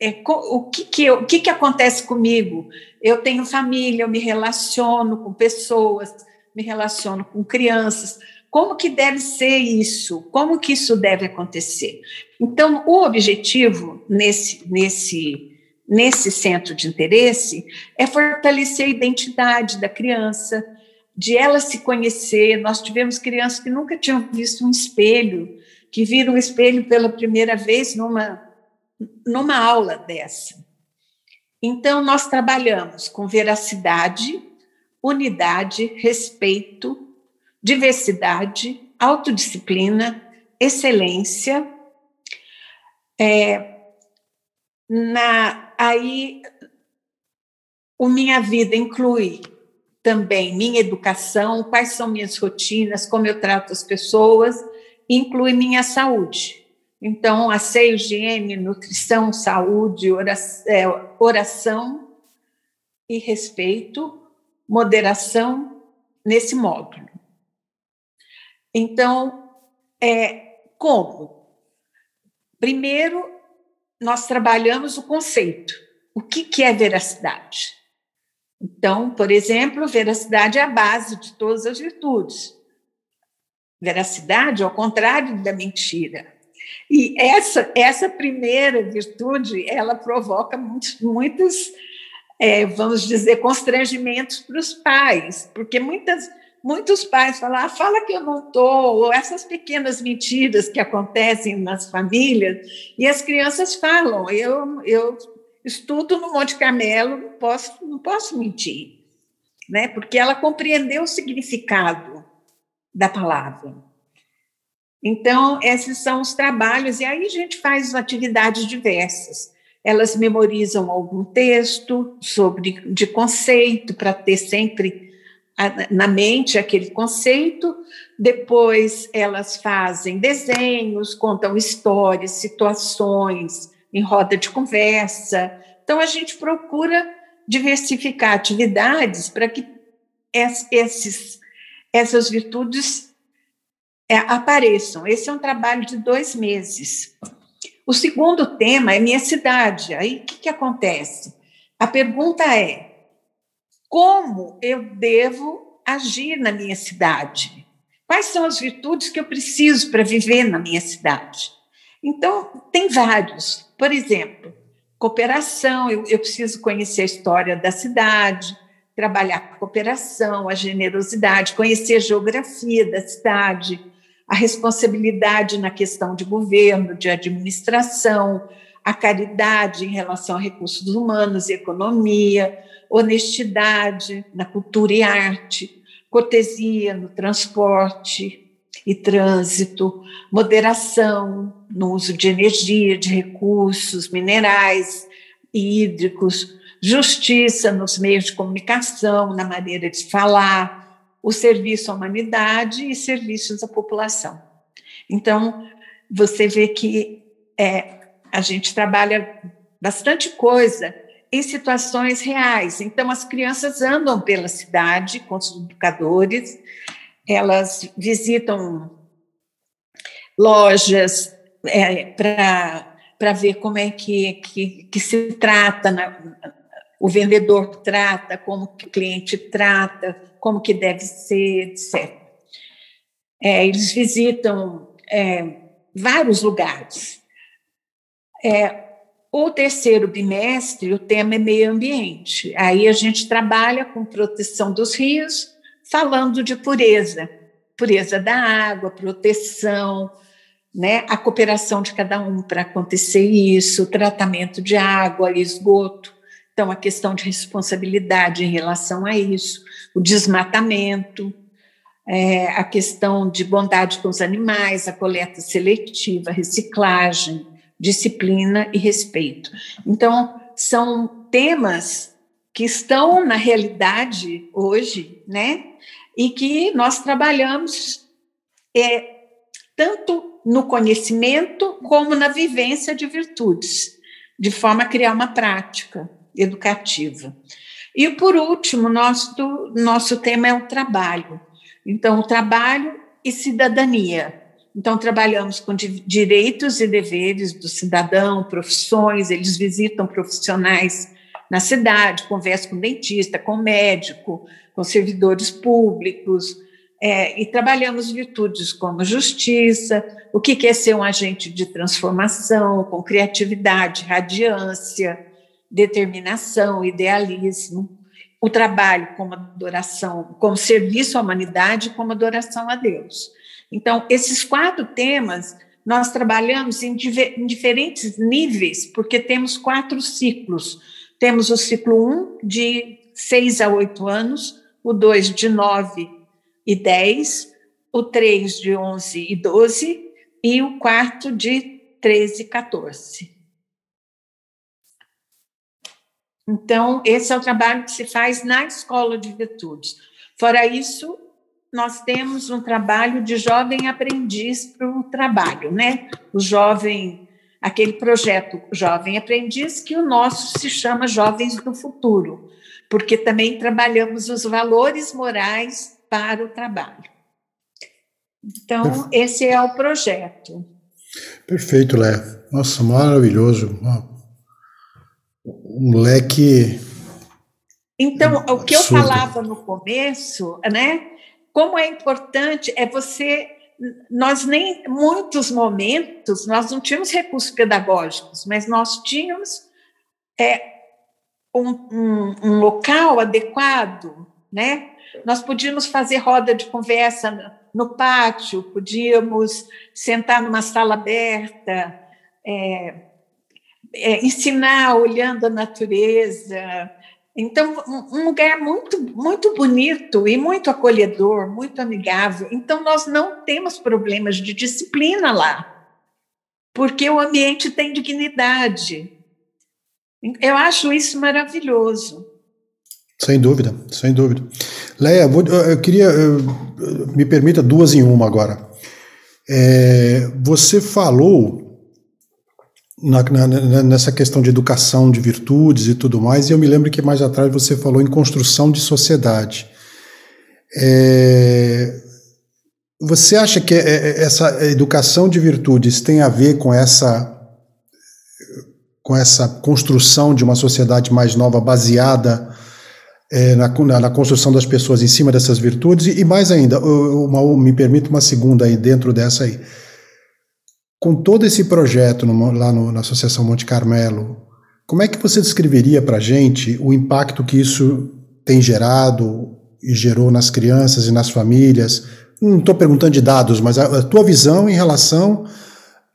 Speaker 4: é, o, que, que, eu, o que, que acontece comigo? Eu tenho família, eu me relaciono com pessoas, me relaciono com crianças. Como que deve ser isso? Como que isso deve acontecer? Então, o objetivo nesse, nesse, nesse centro de interesse é fortalecer a identidade da criança, de ela se conhecer. Nós tivemos crianças que nunca tinham visto um espelho, que viram o espelho pela primeira vez numa, numa aula dessa. Então, nós trabalhamos com veracidade, unidade, respeito, diversidade, autodisciplina, excelência. É, na, aí, o Minha Vida inclui também minha educação, quais são minhas rotinas, como eu trato as pessoas, inclui minha saúde. Então, asseio, higiene, nutrição, saúde, oração, é, oração e respeito, moderação nesse módulo. Então, é, como? Primeiro, nós trabalhamos o conceito. O que, que é veracidade? Então, por exemplo, veracidade é a base de todas as virtudes. Veracidade, ao contrário da mentira, E essa, essa primeira virtude, ela provoca muitos, muitos é, vamos dizer, constrangimentos para os pais, porque muitas, muitos pais falam, ah, fala que eu não estou, ou essas pequenas mentiras que acontecem nas famílias, e as crianças falam, eu, eu estudo no Monte Carmelo, não posso, não posso mentir, né? porque ela compreendeu o significado da palavra. Então, esses são os trabalhos, e aí a gente faz atividades diversas. Elas memorizam algum texto sobre de conceito para ter sempre na mente aquele conceito. Depois elas fazem desenhos, contam histórias, situações em roda de conversa. Então a gente procura diversificar atividades para que esses, essas virtudes é, apareçam. Esse é um trabalho de dois meses. O segundo tema é minha cidade. Aí o que, que acontece? A pergunta é: como eu devo agir na minha cidade? Quais são as virtudes que eu preciso para viver na minha cidade? Então, tem vários. Por exemplo, cooperação, eu, eu preciso conhecer a história da cidade, trabalhar a cooperação, a generosidade, conhecer a geografia da cidade, a responsabilidade na questão de governo, de administração, a caridade em relação a recursos humanos e economia, honestidade na cultura e arte, cortesia no transporte e trânsito, moderação no uso de energia, de recursos minerais e hídricos, justiça nos meios de comunicação, na maneira de falar, o serviço à humanidade e serviços à população. Então, você vê que é, a gente trabalha bastante coisa em situações reais. Então, as crianças andam pela cidade com os educadores, elas visitam lojas é, para ver como é que, que, que se trata, na, o vendedor trata, como que o cliente trata, como que deve ser, etc. É, eles visitam é, vários lugares. É, o terceiro bimestre, o tema é meio ambiente. Aí a gente trabalha com proteção dos rios, falando de pureza, pureza da água, proteção, né, a cooperação de cada um para acontecer isso, tratamento de água, esgoto. Então, a questão de responsabilidade em relação a isso o desmatamento, é, a questão de bondade com os animais, a coleta seletiva, reciclagem, disciplina e respeito. Então, são temas que estão na realidade hoje, né? E que nós trabalhamos é, tanto no conhecimento como na vivência de virtudes, de forma a criar uma prática educativa. E, por último, nosso, nosso tema é o trabalho. Então, o trabalho e cidadania. Então, trabalhamos com direitos e deveres do cidadão, profissões, eles visitam profissionais na cidade, conversam com dentista, com médico, com servidores públicos, é, e trabalhamos virtudes como justiça, o que é ser um agente de transformação, com criatividade, radiância, determinação, idealismo, o trabalho como adoração, como serviço à humanidade, como adoração a Deus. Então, esses quatro temas nós trabalhamos em, em diferentes níveis, porque temos quatro ciclos. Temos o ciclo 1, um, de 6 a 8 anos, o 2, de 9 e 10, o 3, de 11 e 12, e o quarto, de 13 e 14. Então, esse é o trabalho que se faz na escola de virtudes. Fora isso, nós temos um trabalho de jovem aprendiz para o trabalho, né? O jovem, aquele projeto Jovem Aprendiz, que o nosso se chama Jovens do Futuro, porque também trabalhamos os valores morais para o trabalho. Então, esse é o projeto.
Speaker 3: Perfeito, Lé. Nossa, maravilhoso um leque.
Speaker 4: Então, o que eu falava no começo, né? Como é importante é você nós nem muitos momentos nós não tínhamos recursos pedagógicos, mas nós tínhamos é, um, um, um local adequado, né? Nós podíamos fazer roda de conversa no pátio, podíamos sentar numa sala aberta, é, é, ensinar olhando a natureza. Então, um lugar muito, muito bonito e muito acolhedor, muito amigável. Então, nós não temos problemas de disciplina lá, porque o ambiente tem dignidade. Eu acho isso maravilhoso.
Speaker 3: Sem dúvida, sem dúvida. Leia, eu queria, me permita duas em uma agora. É, você falou na, na, nessa questão de educação de virtudes e tudo mais, e eu me lembro que mais atrás você falou em construção de sociedade. É, você acha que é, é, essa educação de virtudes tem a ver com essa com essa construção de uma sociedade mais nova baseada é, na, na, construção das pessoas em cima dessas virtudes e, e mais ainda, uma, me permite uma segunda aí dentro dessa aí com todo esse projeto no, lá no, na Associação Monte Carmelo, como é que você descreveria para a gente o impacto que isso tem gerado e gerou nas crianças e nas famílias? Não estou perguntando de dados, mas a, a, tua visão em relação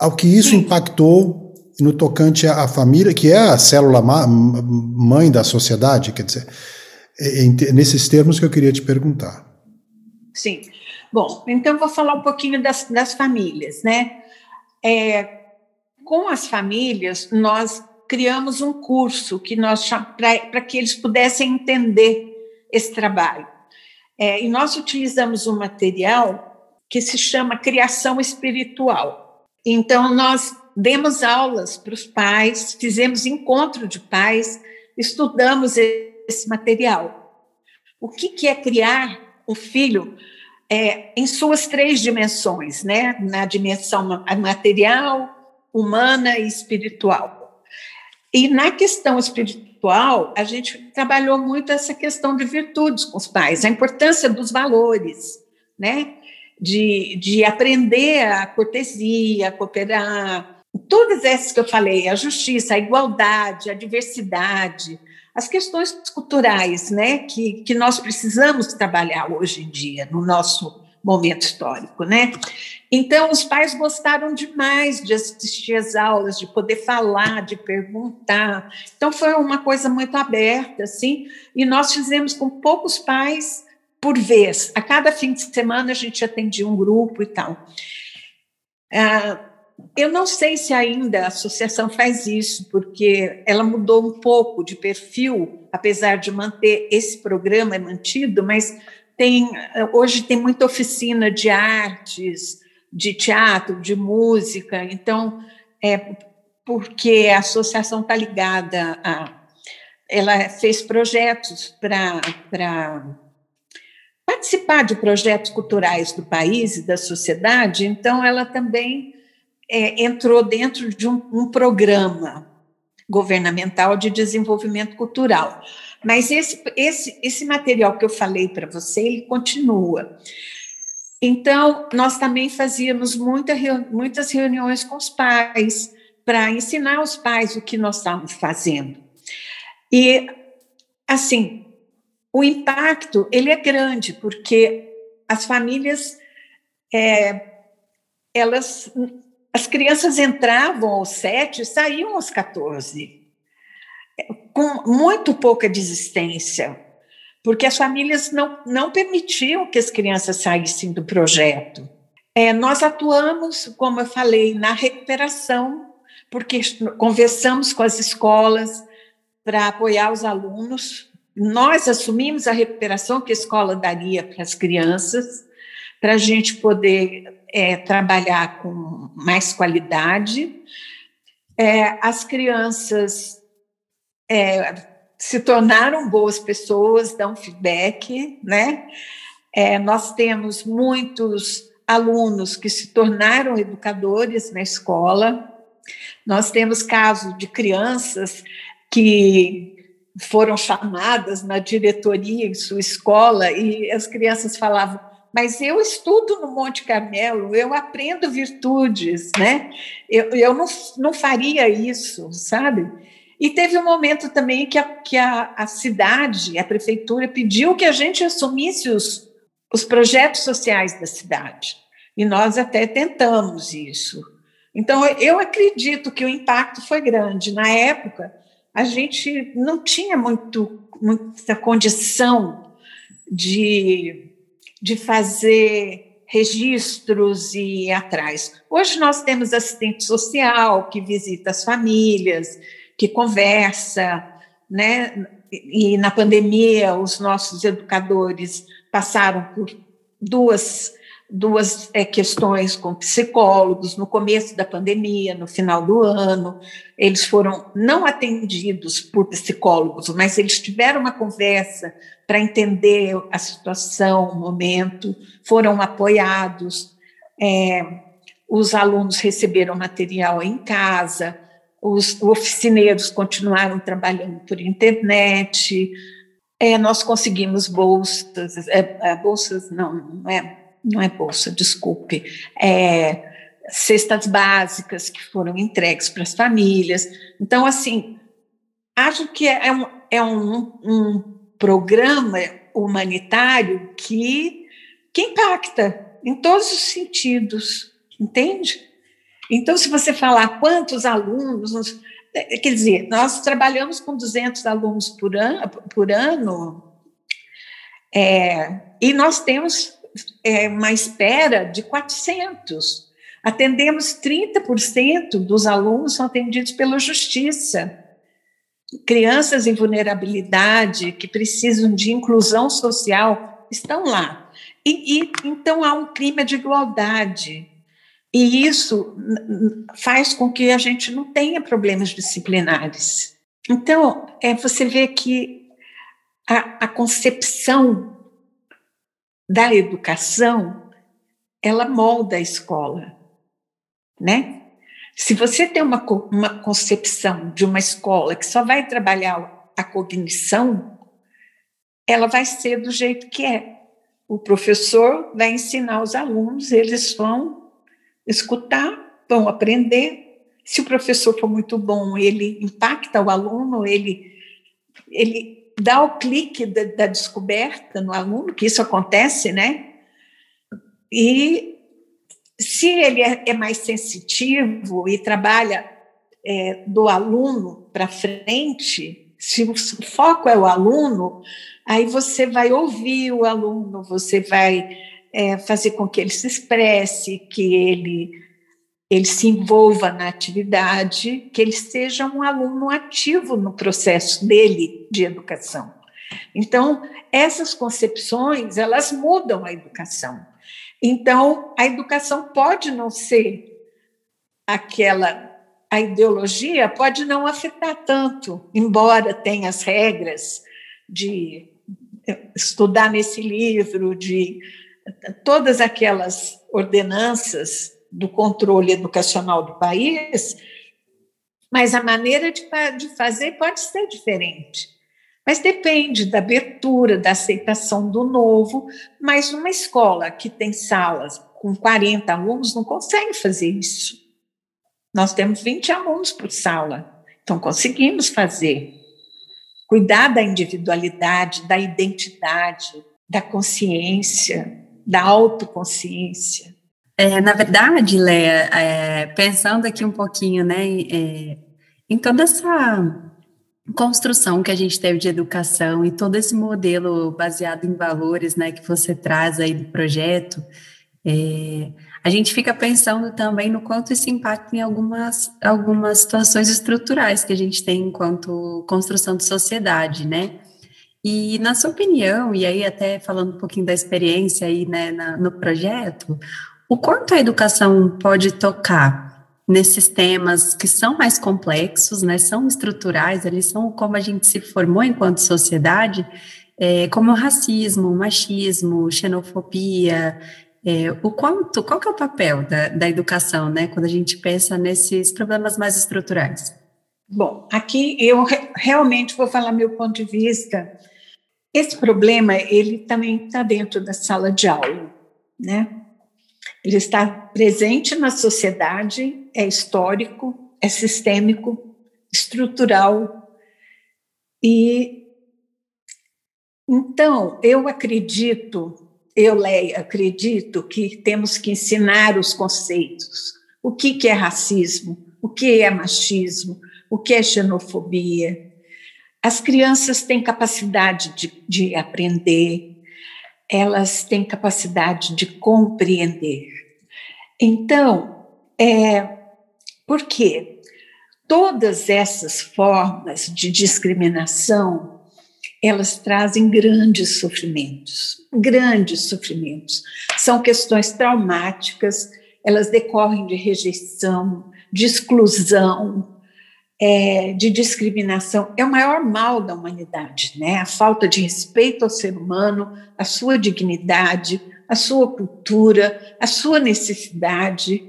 Speaker 3: ao que isso impactou no tocante à, família, que é a célula mãe da sociedade, quer dizer, é, é, nesses termos que eu queria te perguntar.
Speaker 4: Sim. Bom, então vou falar um pouquinho das, das famílias, né? É, com as famílias, nós criamos um curso que nós para que eles pudessem entender esse trabalho. É, e nós utilizamos um material que se chama Criação Espiritual. Então, nós demos aulas para os pais, fizemos encontro de pais, estudamos esse material. O que, que é criar um filho é, em suas três dimensões, né? na dimensão material, humana e espiritual. E na questão espiritual, a gente trabalhou muito essa questão de virtudes com os pais, a importância dos valores, né? de, de aprender a cortesia, a cooperar, todas essas que eu falei, a justiça, a igualdade, a diversidade, as questões culturais né, que, que nós precisamos trabalhar hoje em dia, no nosso momento histórico. Né? Então, os pais gostaram demais de assistir às aulas, de poder falar, de perguntar. Então, foi uma coisa muito aberta, assim, e nós fizemos com poucos pais por vez. A cada fim de semana, a gente atendia um grupo e tal. Ah, eu não sei se ainda a associação faz isso, porque ela mudou um pouco de perfil, apesar de manter esse programa mantido, mas tem hoje tem muita oficina de artes, de teatro, de música, então é porque a associação está ligada a ela fez projetos para participar de projetos culturais do país e da sociedade, então ela também é, entrou dentro de um, um programa governamental de desenvolvimento cultural. Mas esse, esse, esse material que eu falei para você, ele continua. Então, nós também fazíamos muita, muitas reuniões com os pais, para ensinar os pais o que nós estávamos fazendo. E, assim, o impacto, ele é grande, porque as famílias, é, elas as crianças entravam aos sete e saíam aos 14, com muito pouca desistência, porque as famílias não, não permitiam que as crianças saíssem do projeto. É, nós atuamos, como eu falei, na recuperação, porque conversamos com as escolas para apoiar os alunos. Nós assumimos a recuperação que a escola daria para as crianças, para a gente poder é, trabalhar com mais qualidade. É, as crianças é, se tornaram boas pessoas, dão feedback, né? É, nós temos muitos alunos que se tornaram educadores na escola. Nós temos casos de crianças que foram chamadas na diretoria em sua escola e as crianças falavam: mas eu estudo no Monte Carmelo, eu aprendo virtudes, né? Eu, eu não, não faria isso, sabe? E teve um momento também que a, que a, a cidade, a prefeitura, pediu que a gente assumisse os, os projetos sociais da cidade. E nós até tentamos isso. Então, eu acredito que o impacto foi grande. Na época, a gente não tinha muito, muita condição de, de fazer registros e ir atrás. Hoje nós temos assistente social que visita as famílias, que conversa, né? E na pandemia os nossos educadores passaram por duas duas é, questões com psicólogos no começo da pandemia, no final do ano. Eles foram não atendidos por psicólogos, mas eles tiveram uma conversa para entender a situação, o momento, foram apoiados. É, os alunos receberam material em casa, os oficineiros continuaram trabalhando por internet, é, nós conseguimos bolsas, bolsas não, não é, não é bolsa, desculpe, é, cestas básicas que foram entregues para as famílias. Então, assim, acho que é um, é um, um programa humanitário que, que impacta em todos os sentidos, entende? Então, se você falar quantos alunos, é, quer dizer, nós trabalhamos com 200 alunos por ano, por ano é, e nós temos é, uma espera de 400. Atendemos 30% dos alunos são atendidos pela justiça. Crianças em vulnerabilidade que precisam de inclusão social estão lá. E, e então há um clima de igualdade. E isso faz com que a gente não tenha problemas disciplinares. Então, é, você vê que a, a concepção da educação, ela molda a escola, né? Se você tem uma, uma concepção de uma escola que só vai trabalhar a cognição, ela vai ser do jeito que é. O professor vai ensinar os alunos, eles vão escutar, vão aprender. Se o professor for muito bom, ele impacta o aluno, ele, ele dá o clique da, da descoberta no aluno, que isso acontece, né? E se ele é, é mais sensitivo e trabalha é, do aluno para frente, se o foco é o aluno, aí você vai ouvir o aluno, você vai é, fazer com que ele se expresse, que ele, ele se envolva na atividade, que ele seja um aluno ativo no processo dele de educação. Então, essas concepções, elas mudam a educação. Então, a educação pode não ser aquela a ideologia pode não afetar tanto, embora tenha as regras de estudar nesse livro, de todas aquelas ordenanças do controle educacional do país, mas a maneira de, de fazer pode ser diferente. Mas depende da abertura, da aceitação do novo. Mas uma escola que tem salas com 40 alunos não consegue fazer isso. Nós temos 20 alunos por sala, então conseguimos fazer. Cuidar da individualidade, da identidade, da consciência, da autoconsciência.
Speaker 1: É, na verdade, Léa, é, pensando aqui um pouquinho, né, é, em toda essa construção que a gente teve de educação e todo esse modelo baseado em valores, né, que você traz aí do projeto, é, a gente fica pensando também no quanto isso impacta em algumas, algumas situações estruturais que a gente tem enquanto construção de sociedade, né? E na sua opinião, e aí até falando um pouquinho da experiência aí né, na, no projeto, o quanto a educação pode tocar nesses temas que são mais complexos, né, são estruturais, eles são como a gente se formou enquanto sociedade, é, como racismo, machismo, xenofobia, é, o quanto, qual que é o papel da, da educação, né, quando a gente pensa nesses problemas mais estruturais?
Speaker 4: Bom, aqui eu realmente vou falar meu ponto de vista esse problema, ele também está dentro da sala de aula. né? Ele está presente na sociedade, é histórico, é sistêmico, estrutural. E então, eu acredito, eu, Leia, acredito que temos que ensinar os conceitos. O que, que é racismo? O que é machismo? O que é xenofobia? As crianças têm capacidade de, de aprender, elas têm capacidade de compreender. Então, é, por quê? Todas essas formas de discriminação, elas trazem grandes sofrimentos, grandes sofrimentos. São questões traumáticas, elas decorrem de rejeição, de exclusão, é, de discriminação é o maior mal da humanidade, né? A falta de respeito ao ser humano, a sua dignidade, a sua cultura, a sua necessidade,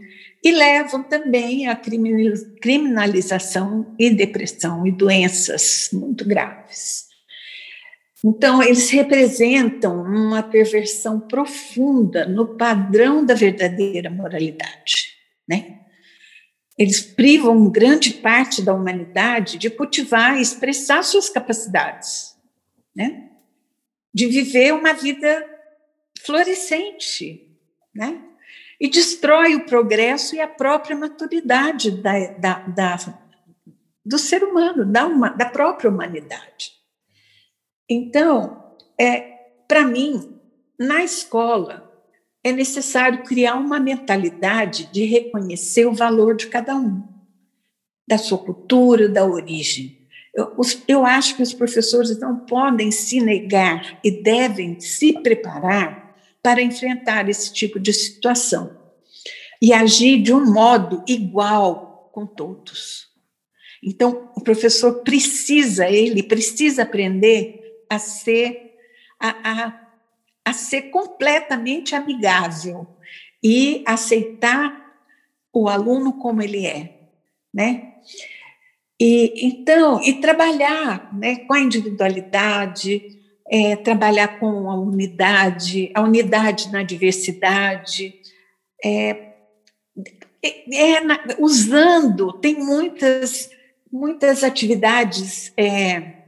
Speaker 4: e levam também à criminalização e depressão e doenças muito graves. Então, eles representam uma perversão profunda no padrão da verdadeira moralidade, né? Eles privam grande parte da humanidade de cultivar e expressar suas capacidades, né? de viver uma vida florescente, né? e destrói o progresso e a própria maturidade da, da, da do ser humano, da, uma, da própria humanidade. Então, é, para mim, na escola, é necessário criar uma mentalidade de reconhecer o valor de cada um, da sua cultura, da origem. Eu, os, eu acho que os professores não podem se negar e devem se preparar para enfrentar esse tipo de situação e agir de um modo igual com todos. Então, o professor precisa, ele precisa aprender a ser, a, a a ser completamente amigável e aceitar o aluno como ele é, né? E então, e trabalhar, né, com a individualidade, é, trabalhar com a unidade, a unidade na diversidade, é, é, é na, usando, tem muitas muitas atividades é,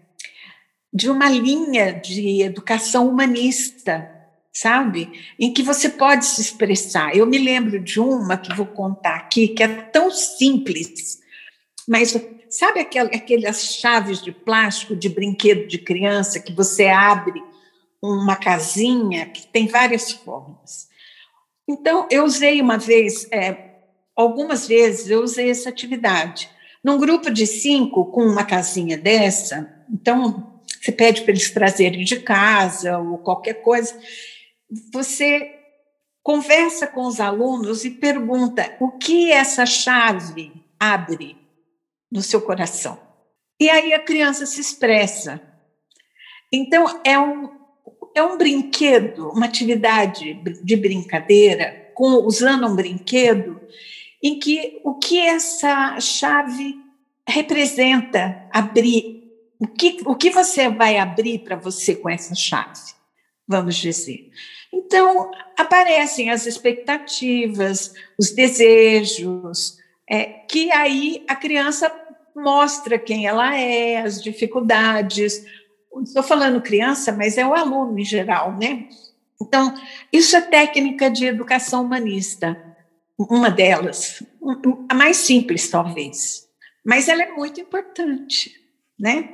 Speaker 4: de uma linha de educação humanista, sabe? Em que você pode se expressar. Eu me lembro de uma que vou contar aqui, que é tão simples, mas sabe aquelas chaves de plástico de brinquedo de criança que você abre uma casinha que tem várias formas? Então, eu usei uma vez, é, algumas vezes, eu usei essa atividade. Num grupo de cinco, com uma casinha dessa, então você pede para eles trazerem de casa ou qualquer coisa. Você conversa com os alunos e pergunta o que essa chave abre no seu coração. E aí a criança se expressa. Então, é um, é um brinquedo, uma atividade de brincadeira, com, usando um brinquedo, em que o que essa chave representa abrir o que, o que você vai abrir para você com essa chave? Vamos dizer. Então, aparecem as expectativas, os desejos, é, que aí a criança mostra quem ela é, as dificuldades. Estou falando criança, mas é o aluno em geral, né? Então, isso é técnica de educação humanista, uma delas, a mais simples, talvez, mas ela é muito importante, né?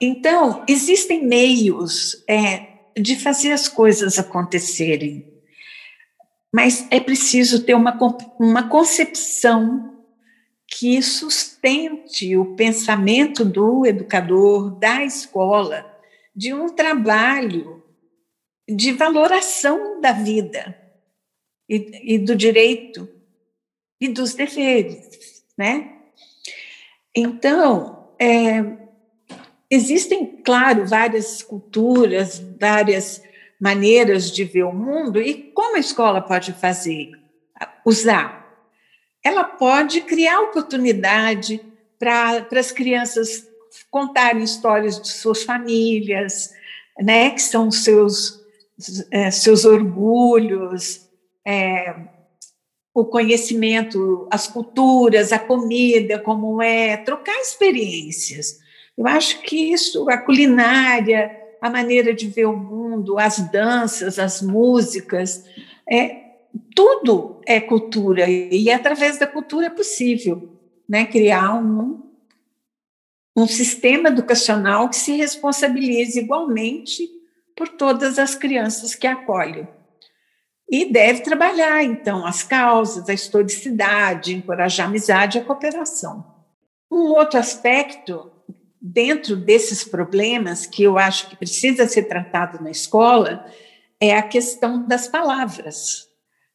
Speaker 4: Então, existem meios é, de fazer as coisas acontecerem, mas é preciso ter uma, uma concepção que sustente o pensamento do educador, da escola, de um trabalho de valoração da vida e, e do direito e dos deveres, né? Então, é, Existem, claro, várias culturas, várias maneiras de ver o mundo, e como a escola pode fazer? Usar. Ela pode criar oportunidade para as crianças contarem histórias de suas famílias, né, que são seus, é, seus orgulhos, é, o conhecimento, as culturas, a comida, como é, trocar experiências. Eu acho que isso, a culinária, a maneira de ver o mundo, as danças, as músicas, é, tudo é cultura e através da cultura é possível né, criar um, um sistema educacional que se responsabilize igualmente por todas as crianças que acolhe. E deve trabalhar, então, as causas, a historicidade, encorajar a amizade e a cooperação. Um outro aspecto, dentro desses problemas, que eu acho que precisa ser tratado na escola, é a questão das palavras.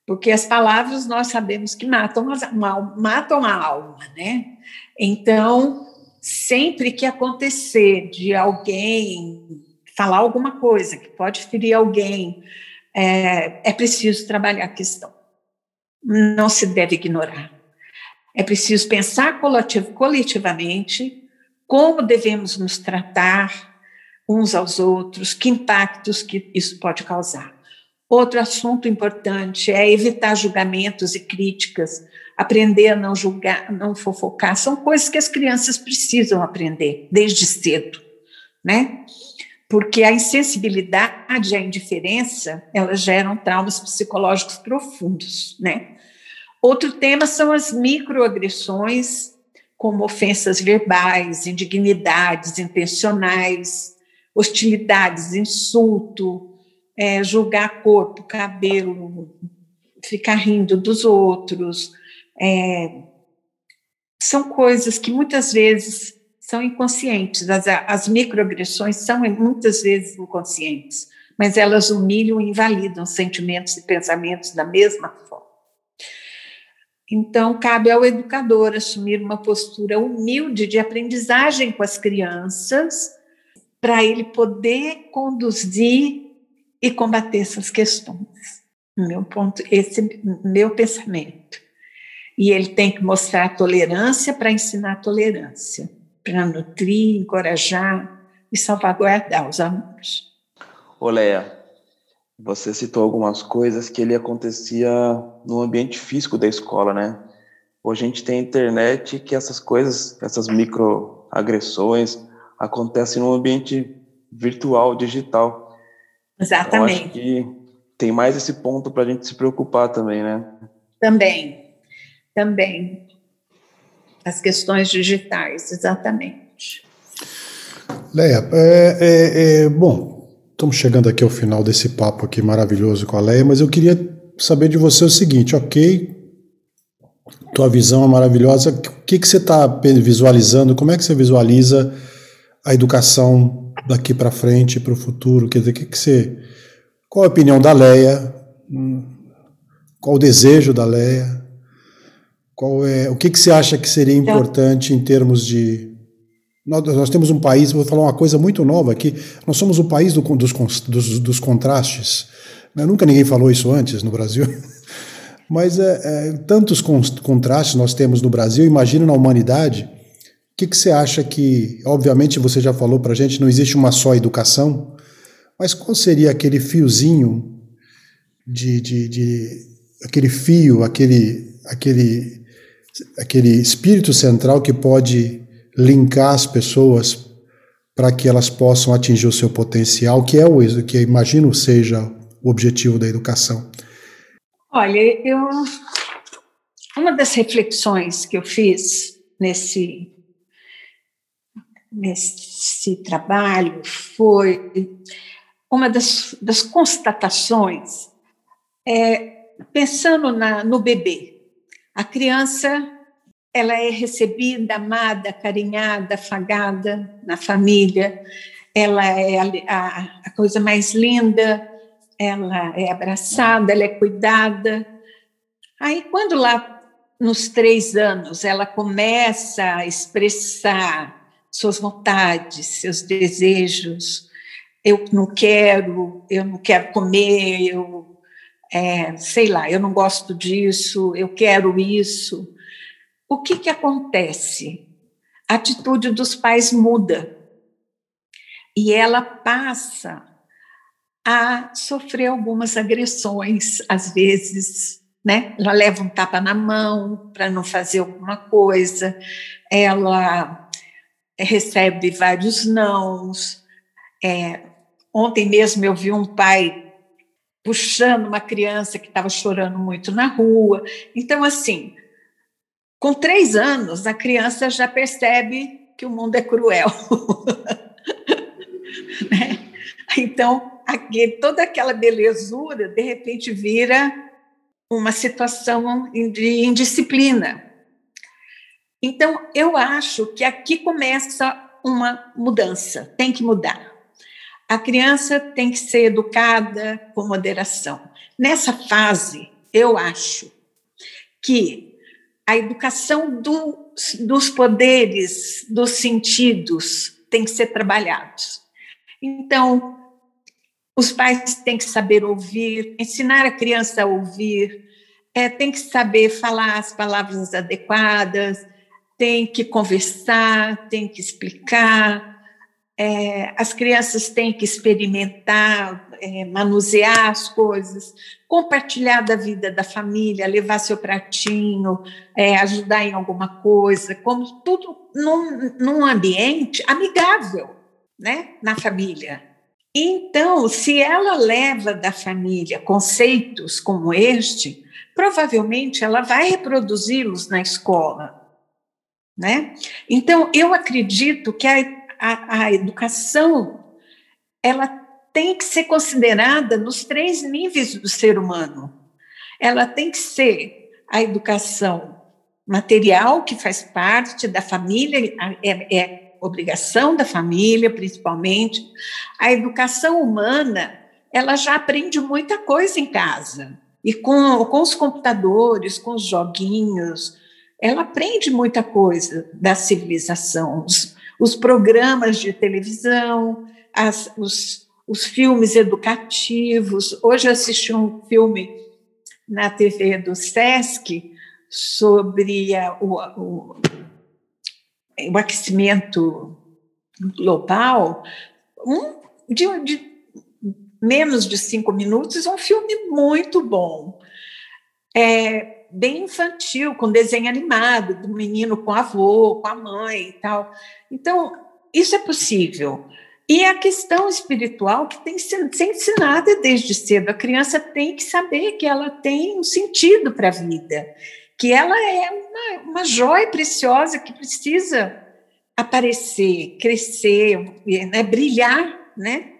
Speaker 4: Porque as palavras nós sabemos que matam, matam a alma, né? Então, sempre que acontecer de alguém falar alguma coisa que pode ferir alguém, é, é preciso trabalhar a questão. Não se deve ignorar. É preciso pensar coletivamente como devemos nos tratar uns aos outros, que impactos que isso pode causar. Outro assunto importante é evitar julgamentos e críticas, aprender a não julgar, não fofocar. São coisas que as crianças precisam aprender desde cedo, né? porque a insensibilidade e a indiferença, elas geram traumas psicológicos profundos, né? Outro tema são as microagressões, como ofensas verbais, indignidades intencionais, hostilidades, insulto, é, julgar corpo, cabelo, ficar rindo dos outros. É, são coisas que muitas vezes são inconscientes. As, as microagressões são muitas vezes inconscientes, mas elas humilham e invalidam sentimentos e pensamentos da mesma. Então, cabe ao educador assumir uma postura humilde de aprendizagem com as crianças, para ele poder conduzir e combater essas questões. Meu ponto, esse meu pensamento. E ele tem que mostrar tolerância para ensinar tolerância para nutrir, encorajar e salvaguardar os alunos.
Speaker 5: Oléia, você citou algumas coisas que ele acontecia no ambiente físico da escola, né? Hoje a gente tem internet que essas coisas, essas microagressões acontecem no ambiente virtual, digital.
Speaker 4: Exatamente.
Speaker 5: Eu acho que tem mais esse ponto para a gente se preocupar também, né?
Speaker 4: Também, também as questões digitais, exatamente.
Speaker 3: Leia, é, é, é, bom, estamos chegando aqui ao final desse papo aqui maravilhoso com a Leia, mas eu queria saber de você o seguinte, ok, tua visão é maravilhosa, o que, que você está visualizando, como é que você visualiza a educação daqui para frente, para o futuro, quer dizer, que, que você, qual a opinião da Leia, qual o desejo da Leia, qual é, o que, que você acha que seria importante em termos de. Nós, nós, temos um país, vou falar uma coisa muito nova aqui, nós somos o país do, dos, dos, dos, contrastes. Né? Nunca ninguém falou isso antes no Brasil. Mas é, é, tantos contrastes nós temos no Brasil, imagina na humanidade. O que, que você acha que, obviamente você já falou para gente, não existe uma só educação, mas qual seria aquele fiozinho de, de, de aquele fio, aquele, aquele aquele espírito central que pode linkar as pessoas para que elas possam atingir o seu potencial, que é o que imagino seja o objetivo da educação.
Speaker 4: Olha, eu uma das reflexões que eu fiz nesse nesse trabalho foi uma das, das constatações é, pensando na, no bebê a criança ela é recebida, amada, carinhada, afagada na família. Ela é a, a, a coisa mais linda. Ela é abraçada, ela é cuidada. Aí, quando lá nos três anos ela começa a expressar suas vontades, seus desejos, eu não quero, eu não quero comer, eu é, sei lá, eu não gosto disso, eu quero isso. O que, que acontece? A atitude dos pais muda e ela passa a sofrer algumas agressões, às vezes, né? Ela leva um tapa na mão para não fazer alguma coisa, ela recebe vários nãos. É, ontem mesmo eu vi um pai puxando uma criança que estava chorando muito na rua. Então, assim, com três anos, a criança já percebe que o mundo é cruel. né? Então, toda aquela belezura, de repente, vira uma situação de indisciplina. Então, eu acho que aqui começa uma mudança, tem que mudar. A criança tem que ser educada com moderação. Nessa fase, eu acho que a educação do, dos poderes, dos sentidos, tem que ser trabalhados. Então, os pais têm que saber ouvir, ensinar a criança a ouvir, é, tem que saber falar as palavras adequadas, tem que conversar, tem que explicar. É, as crianças têm que experimentar, é, manusear as coisas, compartilhar da vida da família, levar seu pratinho, é, ajudar em alguma coisa, como tudo num, num ambiente amigável, né, na família. Então, se ela leva da família conceitos como este, provavelmente ela vai reproduzi-los na escola. Né? Então, eu acredito que a, a, a educação ela tem que ser considerada nos três níveis do ser humano. Ela tem que ser a educação material, que faz parte da família, é, é obrigação da família, principalmente. A educação humana, ela já aprende muita coisa em casa. E com, com os computadores, com os joguinhos, ela aprende muita coisa da civilização. Os, os programas de televisão, as, os, os filmes educativos. Hoje eu assisti um filme na TV do SESC sobre o, o, o aquecimento global, um, de, de, menos de cinco minutos, um filme muito bom. É, bem infantil, com desenho animado, do menino com o avô, com a mãe e tal. Então, isso é possível. E a questão espiritual que tem que ser, ensinada desde cedo. A criança tem que saber que ela tem um sentido para a vida que ela é uma, uma joia preciosa que precisa aparecer, crescer, né, brilhar, né?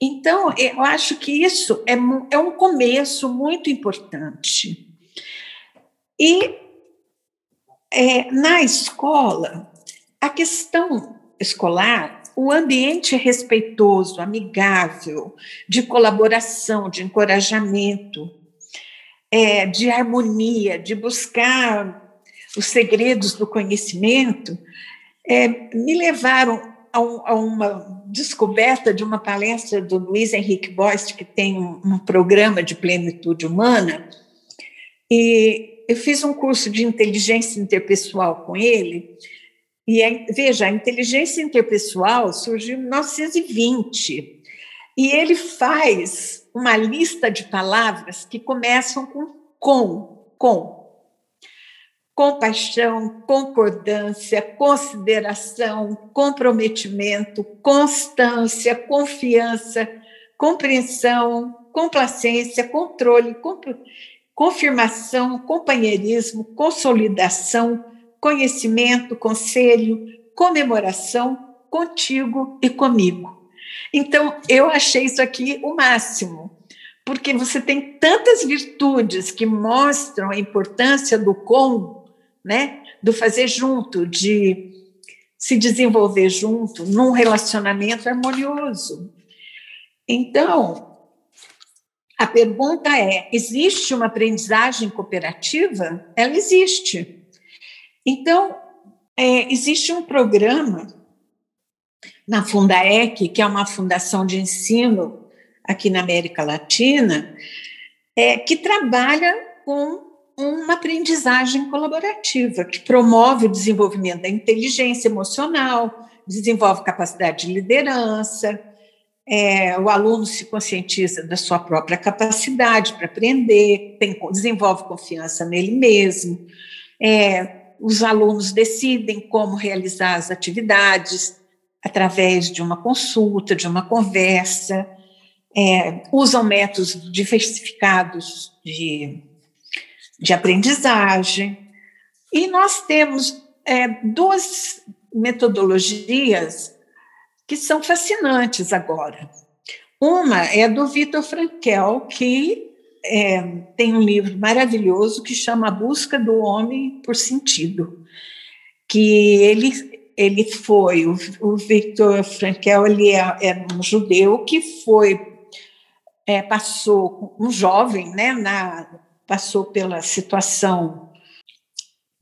Speaker 4: Então, eu acho que isso é, é um começo muito importante. E é, na escola, a questão escolar, o ambiente respeitoso, amigável, de colaboração, de encorajamento, é, de harmonia, de buscar os segredos do conhecimento, é, me levaram a, a, uma descoberta de uma palestra do Luiz Henrique Boist, que tem um, um programa de plenitude humana, e eu fiz um curso de inteligência interpessoal com ele, e veja, a inteligência interpessoal surgiu em 1920, e ele faz uma lista de palavras que começam com com, com. Compaixão, concordância, consideração, comprometimento, constância, confiança, compreensão, complacência, controle, confirmação, companheirismo, consolidação, conhecimento, conselho, comemoração, contigo e comigo. Então, eu achei isso aqui o máximo, porque você tem tantas virtudes que mostram a importância do com, né? do fazer junto, de se desenvolver junto num relacionamento harmonioso. Então, a pergunta é: existe uma aprendizagem cooperativa? Ela existe. Então, é, existe um programa na Fundaec, que é uma fundação de ensino aqui na América Latina, é, que trabalha com uma aprendizagem colaborativa, que promove o desenvolvimento da inteligência emocional, desenvolve capacidade de liderança, é, o aluno se conscientiza da sua própria capacidade para aprender, tem, desenvolve confiança nele mesmo, é, os alunos decidem como realizar as atividades através de uma consulta, de uma conversa, é, usam métodos diversificados de, de aprendizagem. E nós temos é, duas metodologias que são fascinantes agora. Uma é do Vitor Frankel, que é, tem um livro maravilhoso que chama A Busca do Homem por Sentido, que ele ele foi o, o Victor Frankel ele é, é, um judeu que foi é, passou um jovem né na passou pela situação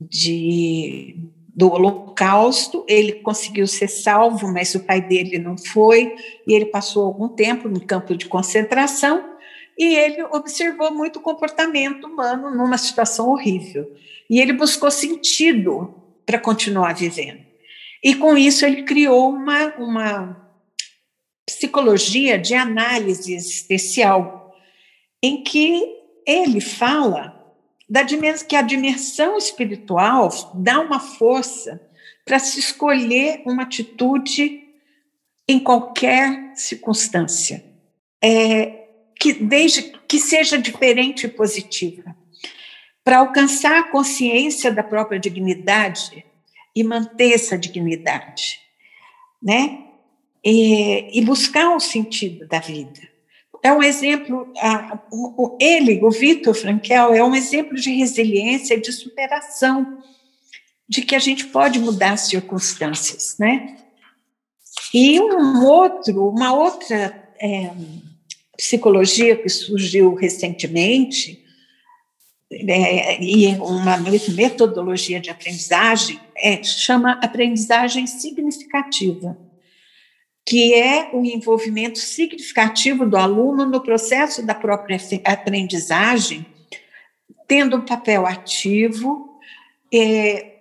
Speaker 4: de do Holocausto, ele conseguiu ser salvo, mas o pai dele não foi, e ele passou algum tempo no campo de concentração, e ele observou muito o comportamento humano numa situação horrível. E ele buscou sentido para continuar vivendo. E com isso ele criou uma, uma psicologia de análise especial, em que ele fala da que a dimensão espiritual dá uma força para se escolher uma atitude em qualquer circunstância, é, que desde que seja diferente e positiva, para alcançar a consciência da própria dignidade e manter essa dignidade, né? E, e buscar o sentido da vida é um exemplo, ele, o Vitor Frankel, é um exemplo de resiliência de superação, de que a gente pode mudar as circunstâncias, né? E um outro, uma outra é, psicologia que surgiu recentemente, é, e uma metodologia de aprendizagem, é, chama aprendizagem significativa que é o envolvimento significativo do aluno no processo da própria aprendizagem, tendo um papel ativo é,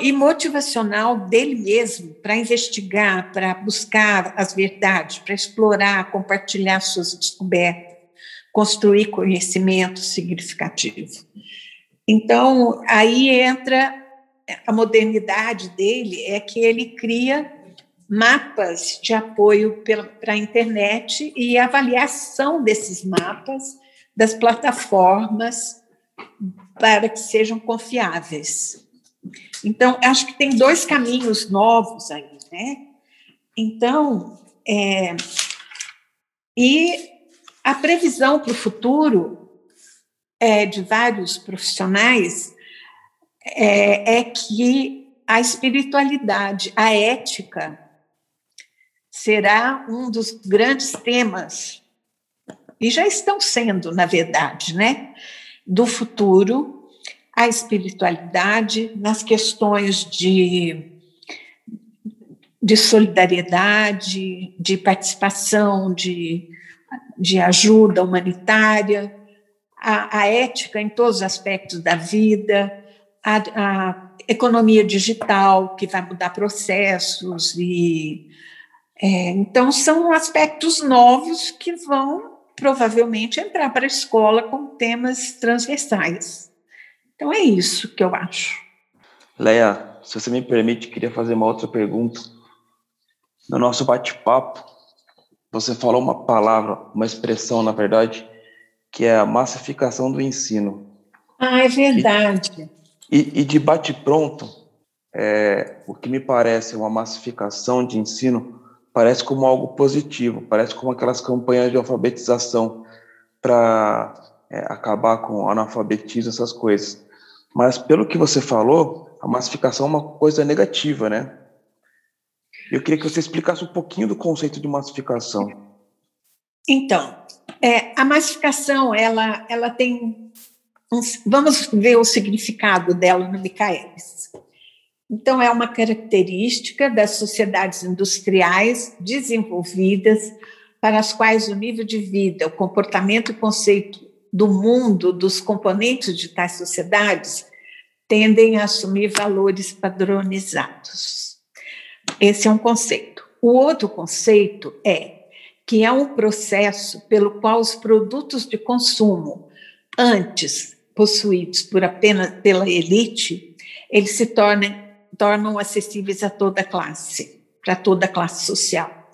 Speaker 4: e motivacional dele mesmo para investigar, para buscar as verdades, para explorar, compartilhar suas descobertas, construir conhecimento significativo. Então, aí entra a modernidade dele, é que ele cria mapas de apoio para a internet e avaliação desses mapas das plataformas para que sejam confiáveis. Então, acho que tem dois caminhos novos aí, né? Então, é, e a previsão para o futuro é, de vários profissionais é, é que a espiritualidade, a ética, será um dos grandes temas, e já estão sendo, na verdade, né, do futuro, a espiritualidade nas questões de, de solidariedade, de participação, de, de ajuda humanitária, a, a ética em todos os aspectos da vida, a, a economia digital, que vai mudar processos e é, então, são aspectos novos que vão provavelmente entrar para a escola com temas transversais. Então, é isso que eu acho.
Speaker 5: Leia, se você me permite, queria fazer uma outra pergunta. No nosso bate-papo, você falou uma palavra, uma expressão, na verdade, que é a massificação do ensino.
Speaker 4: Ah, é verdade.
Speaker 5: E, e, e de bate-pronto, é, o que me parece uma massificação de ensino parece como algo positivo, parece como aquelas campanhas de alfabetização para é, acabar com o analfabetismo, essas coisas. Mas pelo que você falou, a massificação é uma coisa negativa, né? Eu queria que você explicasse um pouquinho do conceito de massificação.
Speaker 4: Então, é, a massificação, ela, ela tem. Um, vamos ver o significado dela no Michaelis. Então, é uma característica das sociedades industriais desenvolvidas, para as quais o nível de vida, o comportamento e conceito do mundo, dos componentes de tais sociedades, tendem a assumir valores padronizados. Esse é um conceito. O outro conceito é que é um processo pelo qual os produtos de consumo, antes possuídos por apenas pela elite, eles se tornam, acessíveis a toda a classe, para toda a classe social.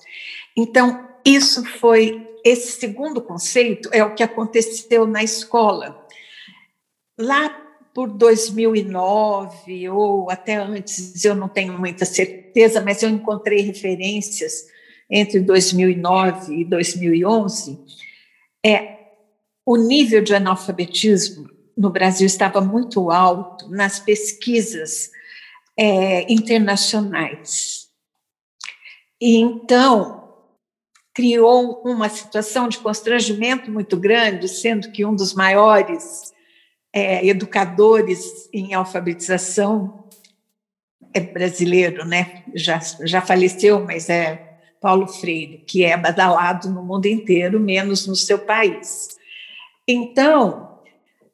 Speaker 4: Então, isso foi esse segundo conceito é o que aconteceu na escola. Lá por 2009 ou até antes, eu não tenho muita certeza, mas eu encontrei referências entre 2009 e 2011. É, o nível de analfabetismo no Brasil estava muito alto nas pesquisas é, internacionais. E então, criou uma situação de constrangimento muito grande, sendo que um dos maiores é, educadores em alfabetização é brasileiro, né? Já, já faleceu, mas é Paulo Freire, que é badalado no mundo inteiro, menos no seu país. Então,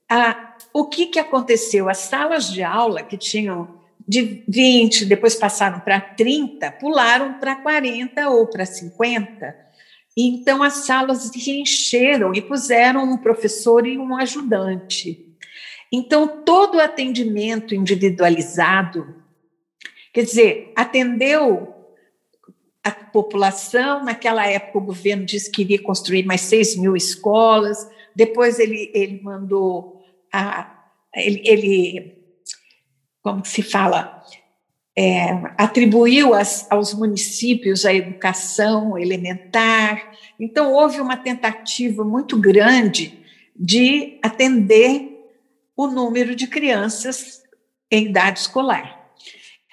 Speaker 4: a, o que, que aconteceu? As salas de aula que tinham de 20, depois passaram para 30, pularam para 40 ou para 50 então, as salas se encheram e puseram um professor e um ajudante. Então, todo o atendimento individualizado, quer dizer, atendeu a população. Naquela época, o governo disse que iria construir mais 6 mil escolas. Depois, ele, ele mandou. A, ele, ele, como se fala? é, atribuiu as, aos municípios a educação elementar. Então, houve uma tentativa muito grande de atender o número de crianças em idade escolar.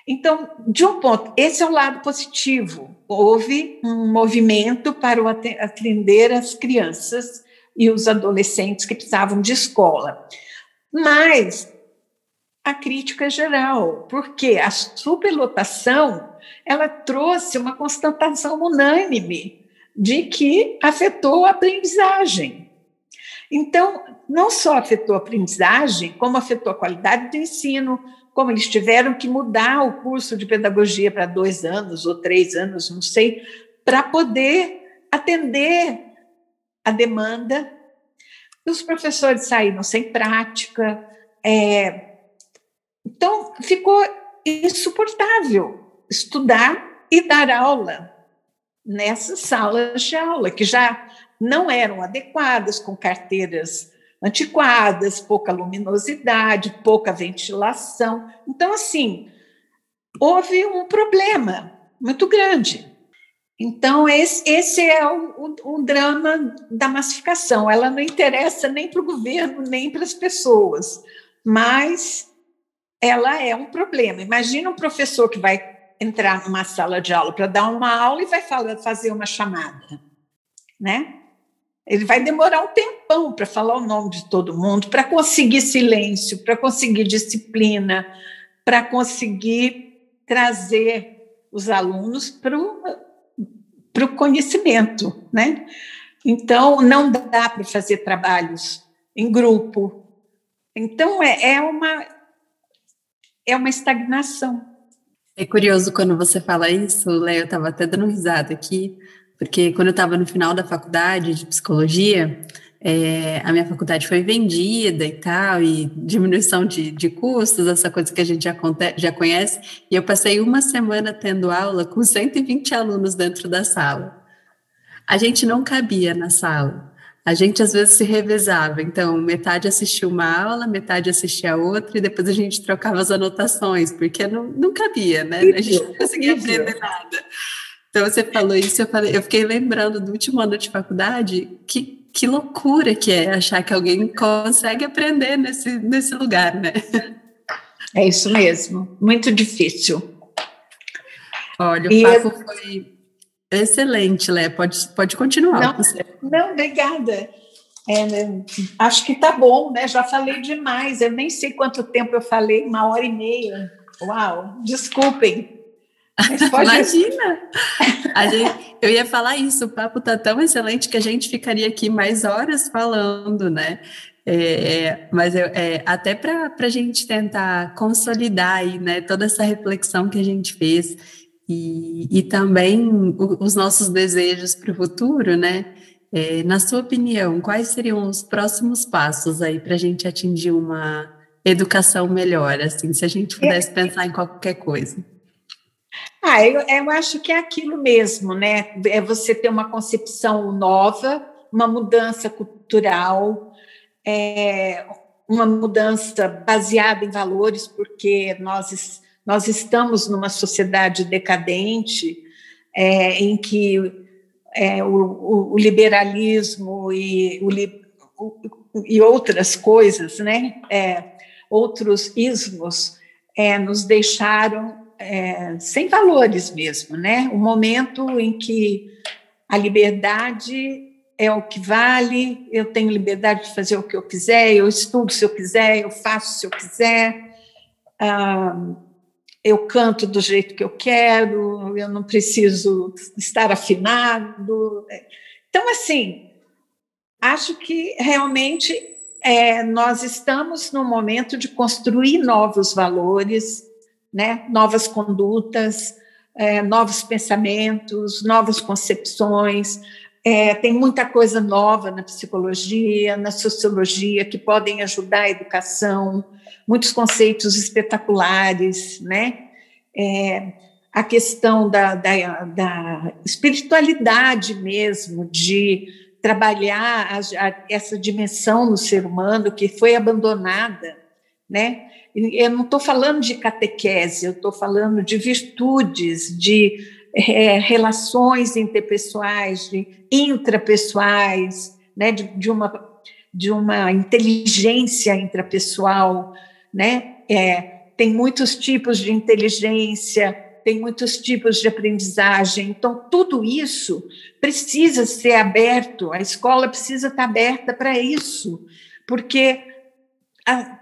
Speaker 4: Então, de um ponto, esse é o lado positivo. Houve um movimento para atender as crianças e os adolescentes que precisavam de escola. Mas a crítica geral, porque a superlotação ela trouxe uma constatação unânime de que afetou a aprendizagem. Então, não só afetou a aprendizagem, como afetou a qualidade do ensino, como eles tiveram que mudar o curso de pedagogia para dois anos ou três anos, não sei, para poder atender a demanda. Os professores saíram sem prática, é, então, ficou insuportável estudar e dar aula nessas salas de aula, que já não eram adequadas, com carteiras antiquadas, pouca luminosidade, pouca ventilação. Então, assim, houve um problema muito grande. Então, esse, esse é o, o, o, drama da massificação. Ela não interessa nem para o governo, nem para as pessoas, mas ela é um problema. Imagina um professor que vai entrar numa sala de aula para dar uma aula e vai falar, fazer uma chamada, né? Ele vai demorar um tempão para falar o nome de todo mundo, para conseguir silêncio, para conseguir disciplina, para conseguir trazer os alunos para o conhecimento, né? Então, não dá para fazer trabalhos em grupo. Então, é, é uma é uma estagnação.
Speaker 1: É curioso quando você fala isso, Léo, eu estava até dando risada aqui, porque quando eu estava no final da faculdade de psicologia, é, a minha faculdade foi vendida e tal, e diminuição de, de custos, essa coisa que a gente já, já conhece, e eu passei uma semana tendo aula com 120 alunos dentro da sala. A gente não cabia na sala a gente às vezes se revezava, então metade assistia uma aula, metade assistia outra, e depois a gente trocava as anotações, porque não, não cabia, né? A gente não conseguia aprender nada. Então você falou isso, eu, falei, eu fiquei lembrando do último ano de faculdade, que, que loucura que é achar que alguém consegue aprender nesse, nesse lugar, né?
Speaker 4: É isso mesmo, muito difícil.
Speaker 1: Olha, o e papo eu... foi Excelente, Lé. Pode, pode continuar.
Speaker 4: Não, não obrigada. É, acho que está bom, né? Já falei demais. Eu nem sei quanto tempo eu falei, uma hora e meia. Uau, desculpem.
Speaker 1: Imagina! Gente, eu ia falar isso, o papo está tão excelente que a gente ficaria aqui mais horas falando, né? É, mas eu, é, até para a gente tentar consolidar aí, né, toda essa reflexão que a gente fez e, e também os nossos desejos para o futuro, né? É, na sua opinião, quais seriam os próximos passos aí para a gente atingir uma educação melhor, assim, se a gente pudesse é, pensar em qualquer coisa?
Speaker 4: Ah, eu, eu acho que é aquilo mesmo, né? É você ter uma concepção nova, uma mudança cultural, é, uma mudança baseada em valores, porque nós, nós estamos numa sociedade decadente é, em que é, o, o, liberalismo e, o, e outras coisas, né? É, outros ismos é, nos deixaram é, sem valores mesmo, né? O momento em que a liberdade é o que vale, eu tenho liberdade de fazer o que eu quiser, eu estudo se eu quiser, eu faço se eu quiser, ah, eu canto do jeito que eu quero, eu não preciso estar afinado. Então, assim, acho que realmente é, nós estamos no momento de construir novos valores, né, novas condutas, é, novos pensamentos, novas concepções. É, tem muita coisa nova na psicologia, na sociologia, que podem ajudar a educação, muitos conceitos espetaculares, né? É, a questão da, da, da, espiritualidade mesmo, de trabalhar a, a, essa dimensão no ser humano que foi abandonada, né? Eu não estou falando de catequese, eu estou falando de virtudes, de é, relações interpessoais, de intrapessoais, né? de, de uma de uma inteligência intrapessoal, né? É, tem muitos tipos de inteligência, tem muitos tipos de aprendizagem. Então, tudo isso precisa ser aberto, a escola precisa estar aberta para isso, porque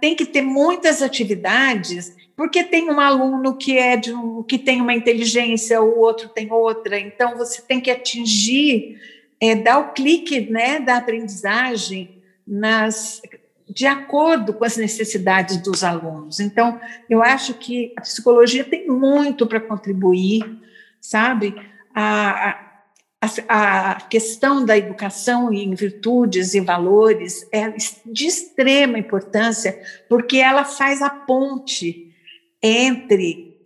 Speaker 4: tem que ter muitas atividades, porque tem um aluno que é de um, que tem uma inteligência, o outro tem outra. Então, você tem que atingir, é, dar o clique né, da aprendizagem nas de acordo com as necessidades dos alunos. Então, eu acho que a psicologia tem muito para contribuir, sabe? A, a, a, questão da educação em virtudes e valores é de extrema importância, porque ela faz a ponte entre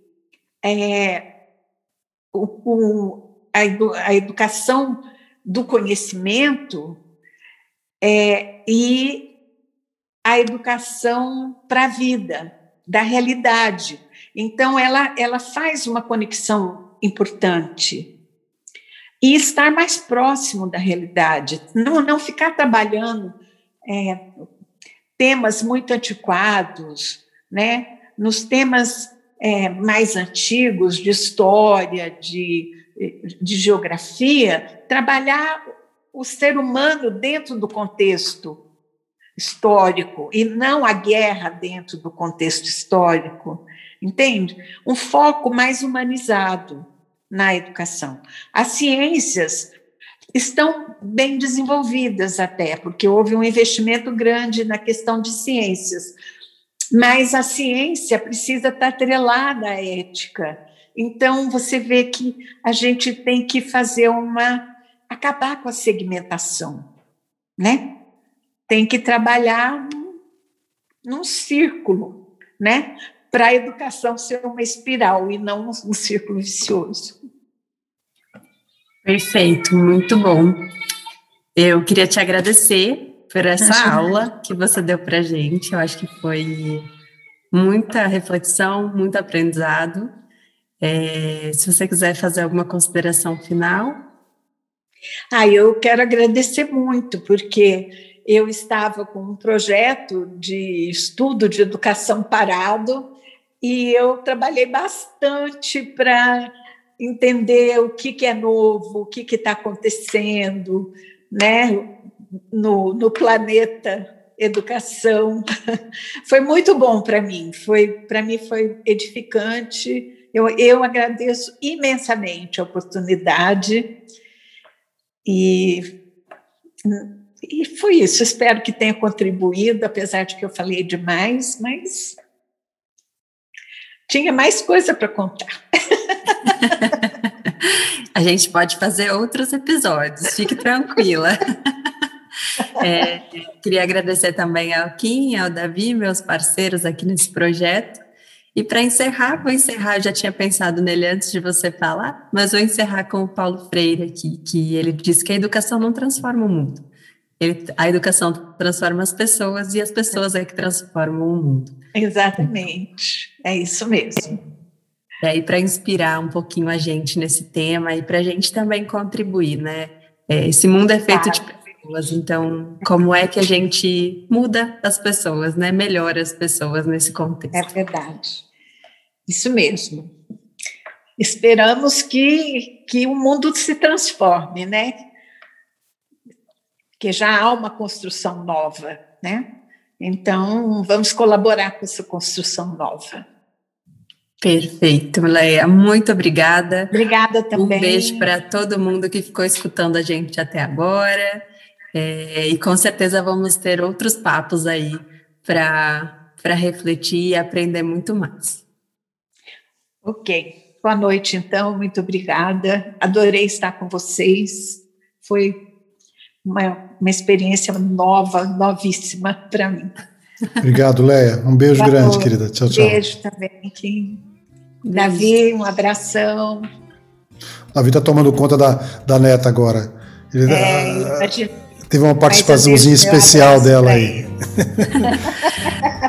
Speaker 4: é, o, o, a, a educação do conhecimento é, e a educação para a vida, da realidade. Então, ela, ela faz uma conexão importante. E estar mais próximo da realidade, não, não ficar trabalhando é, temas muito antiquados, né? nos temas é, mais antigos de história, de, de geografia, trabalhar o ser humano dentro do contexto histórico e não a guerra dentro do contexto histórico, entende? Um foco mais humanizado na educação. As ciências estão bem desenvolvidas até, porque houve um investimento grande na questão de ciências, mas a ciência precisa estar atrelada à ética. Então, você vê que a gente tem que fazer uma. acabar com a segmentação, né? tem que trabalhar num círculo, né? Para a educação ser uma espiral e não um círculo vicioso.
Speaker 1: Perfeito, muito bom. Eu queria te agradecer por essa aula que você deu para gente. Eu acho que foi muita reflexão, muito aprendizado. É, se você quiser fazer alguma consideração final.
Speaker 4: Ah, eu quero agradecer muito, porque eu estava com um projeto de estudo de educação parado e eu trabalhei bastante para entender o que, que é novo, o que está acontecendo né, no, no planeta educação. Foi muito bom para mim, foi para mim foi edificante. Eu, eu agradeço imensamente a oportunidade e e foi isso. Espero que tenha contribuído, apesar de que eu falei demais, mas tinha mais coisa para contar.
Speaker 1: A gente pode fazer outros episódios, fique tranquila. É, queria agradecer também ao Kim, ao Davi, meus parceiros aqui nesse projeto. E para encerrar, vou encerrar, eu já tinha pensado nele antes de você falar, mas vou encerrar com o Paulo Freire aqui, que ele diz que a educação não transforma o mundo. Ele, a educação transforma as pessoas e as pessoas é que transformam o mundo.
Speaker 4: Exatamente, é isso mesmo.
Speaker 1: E aí, para inspirar um pouquinho a gente nesse tema e para a gente também contribuir, né? É, esse mundo é feito de pessoas, então, como é que a gente muda as pessoas, né? Melhora as pessoas nesse contexto.
Speaker 4: É verdade. Isso mesmo. Esperamos que, que o mundo se transforme, né? Que já há uma construção nova, né? Então, vamos colaborar com essa construção nova.
Speaker 1: Perfeito, Leia. Muito obrigada.
Speaker 4: Obrigada também.
Speaker 1: Um beijo para todo mundo que ficou escutando a gente até agora. É, e com certeza vamos ter outros papos aí para refletir e aprender muito mais.
Speaker 4: Ok. Boa noite, então. Muito obrigada. Adorei estar com vocês. Foi uma, uma experiência nova, novíssima para mim.
Speaker 3: Obrigado, Leia. Um beijo Boa grande, querida. Tchau, tchau.
Speaker 4: Beijo também. Kim. Davi, um abração.
Speaker 3: Davi está tomando conta da, da neta agora. Ele, é, a, teve uma participaçãozinha especial dela aí.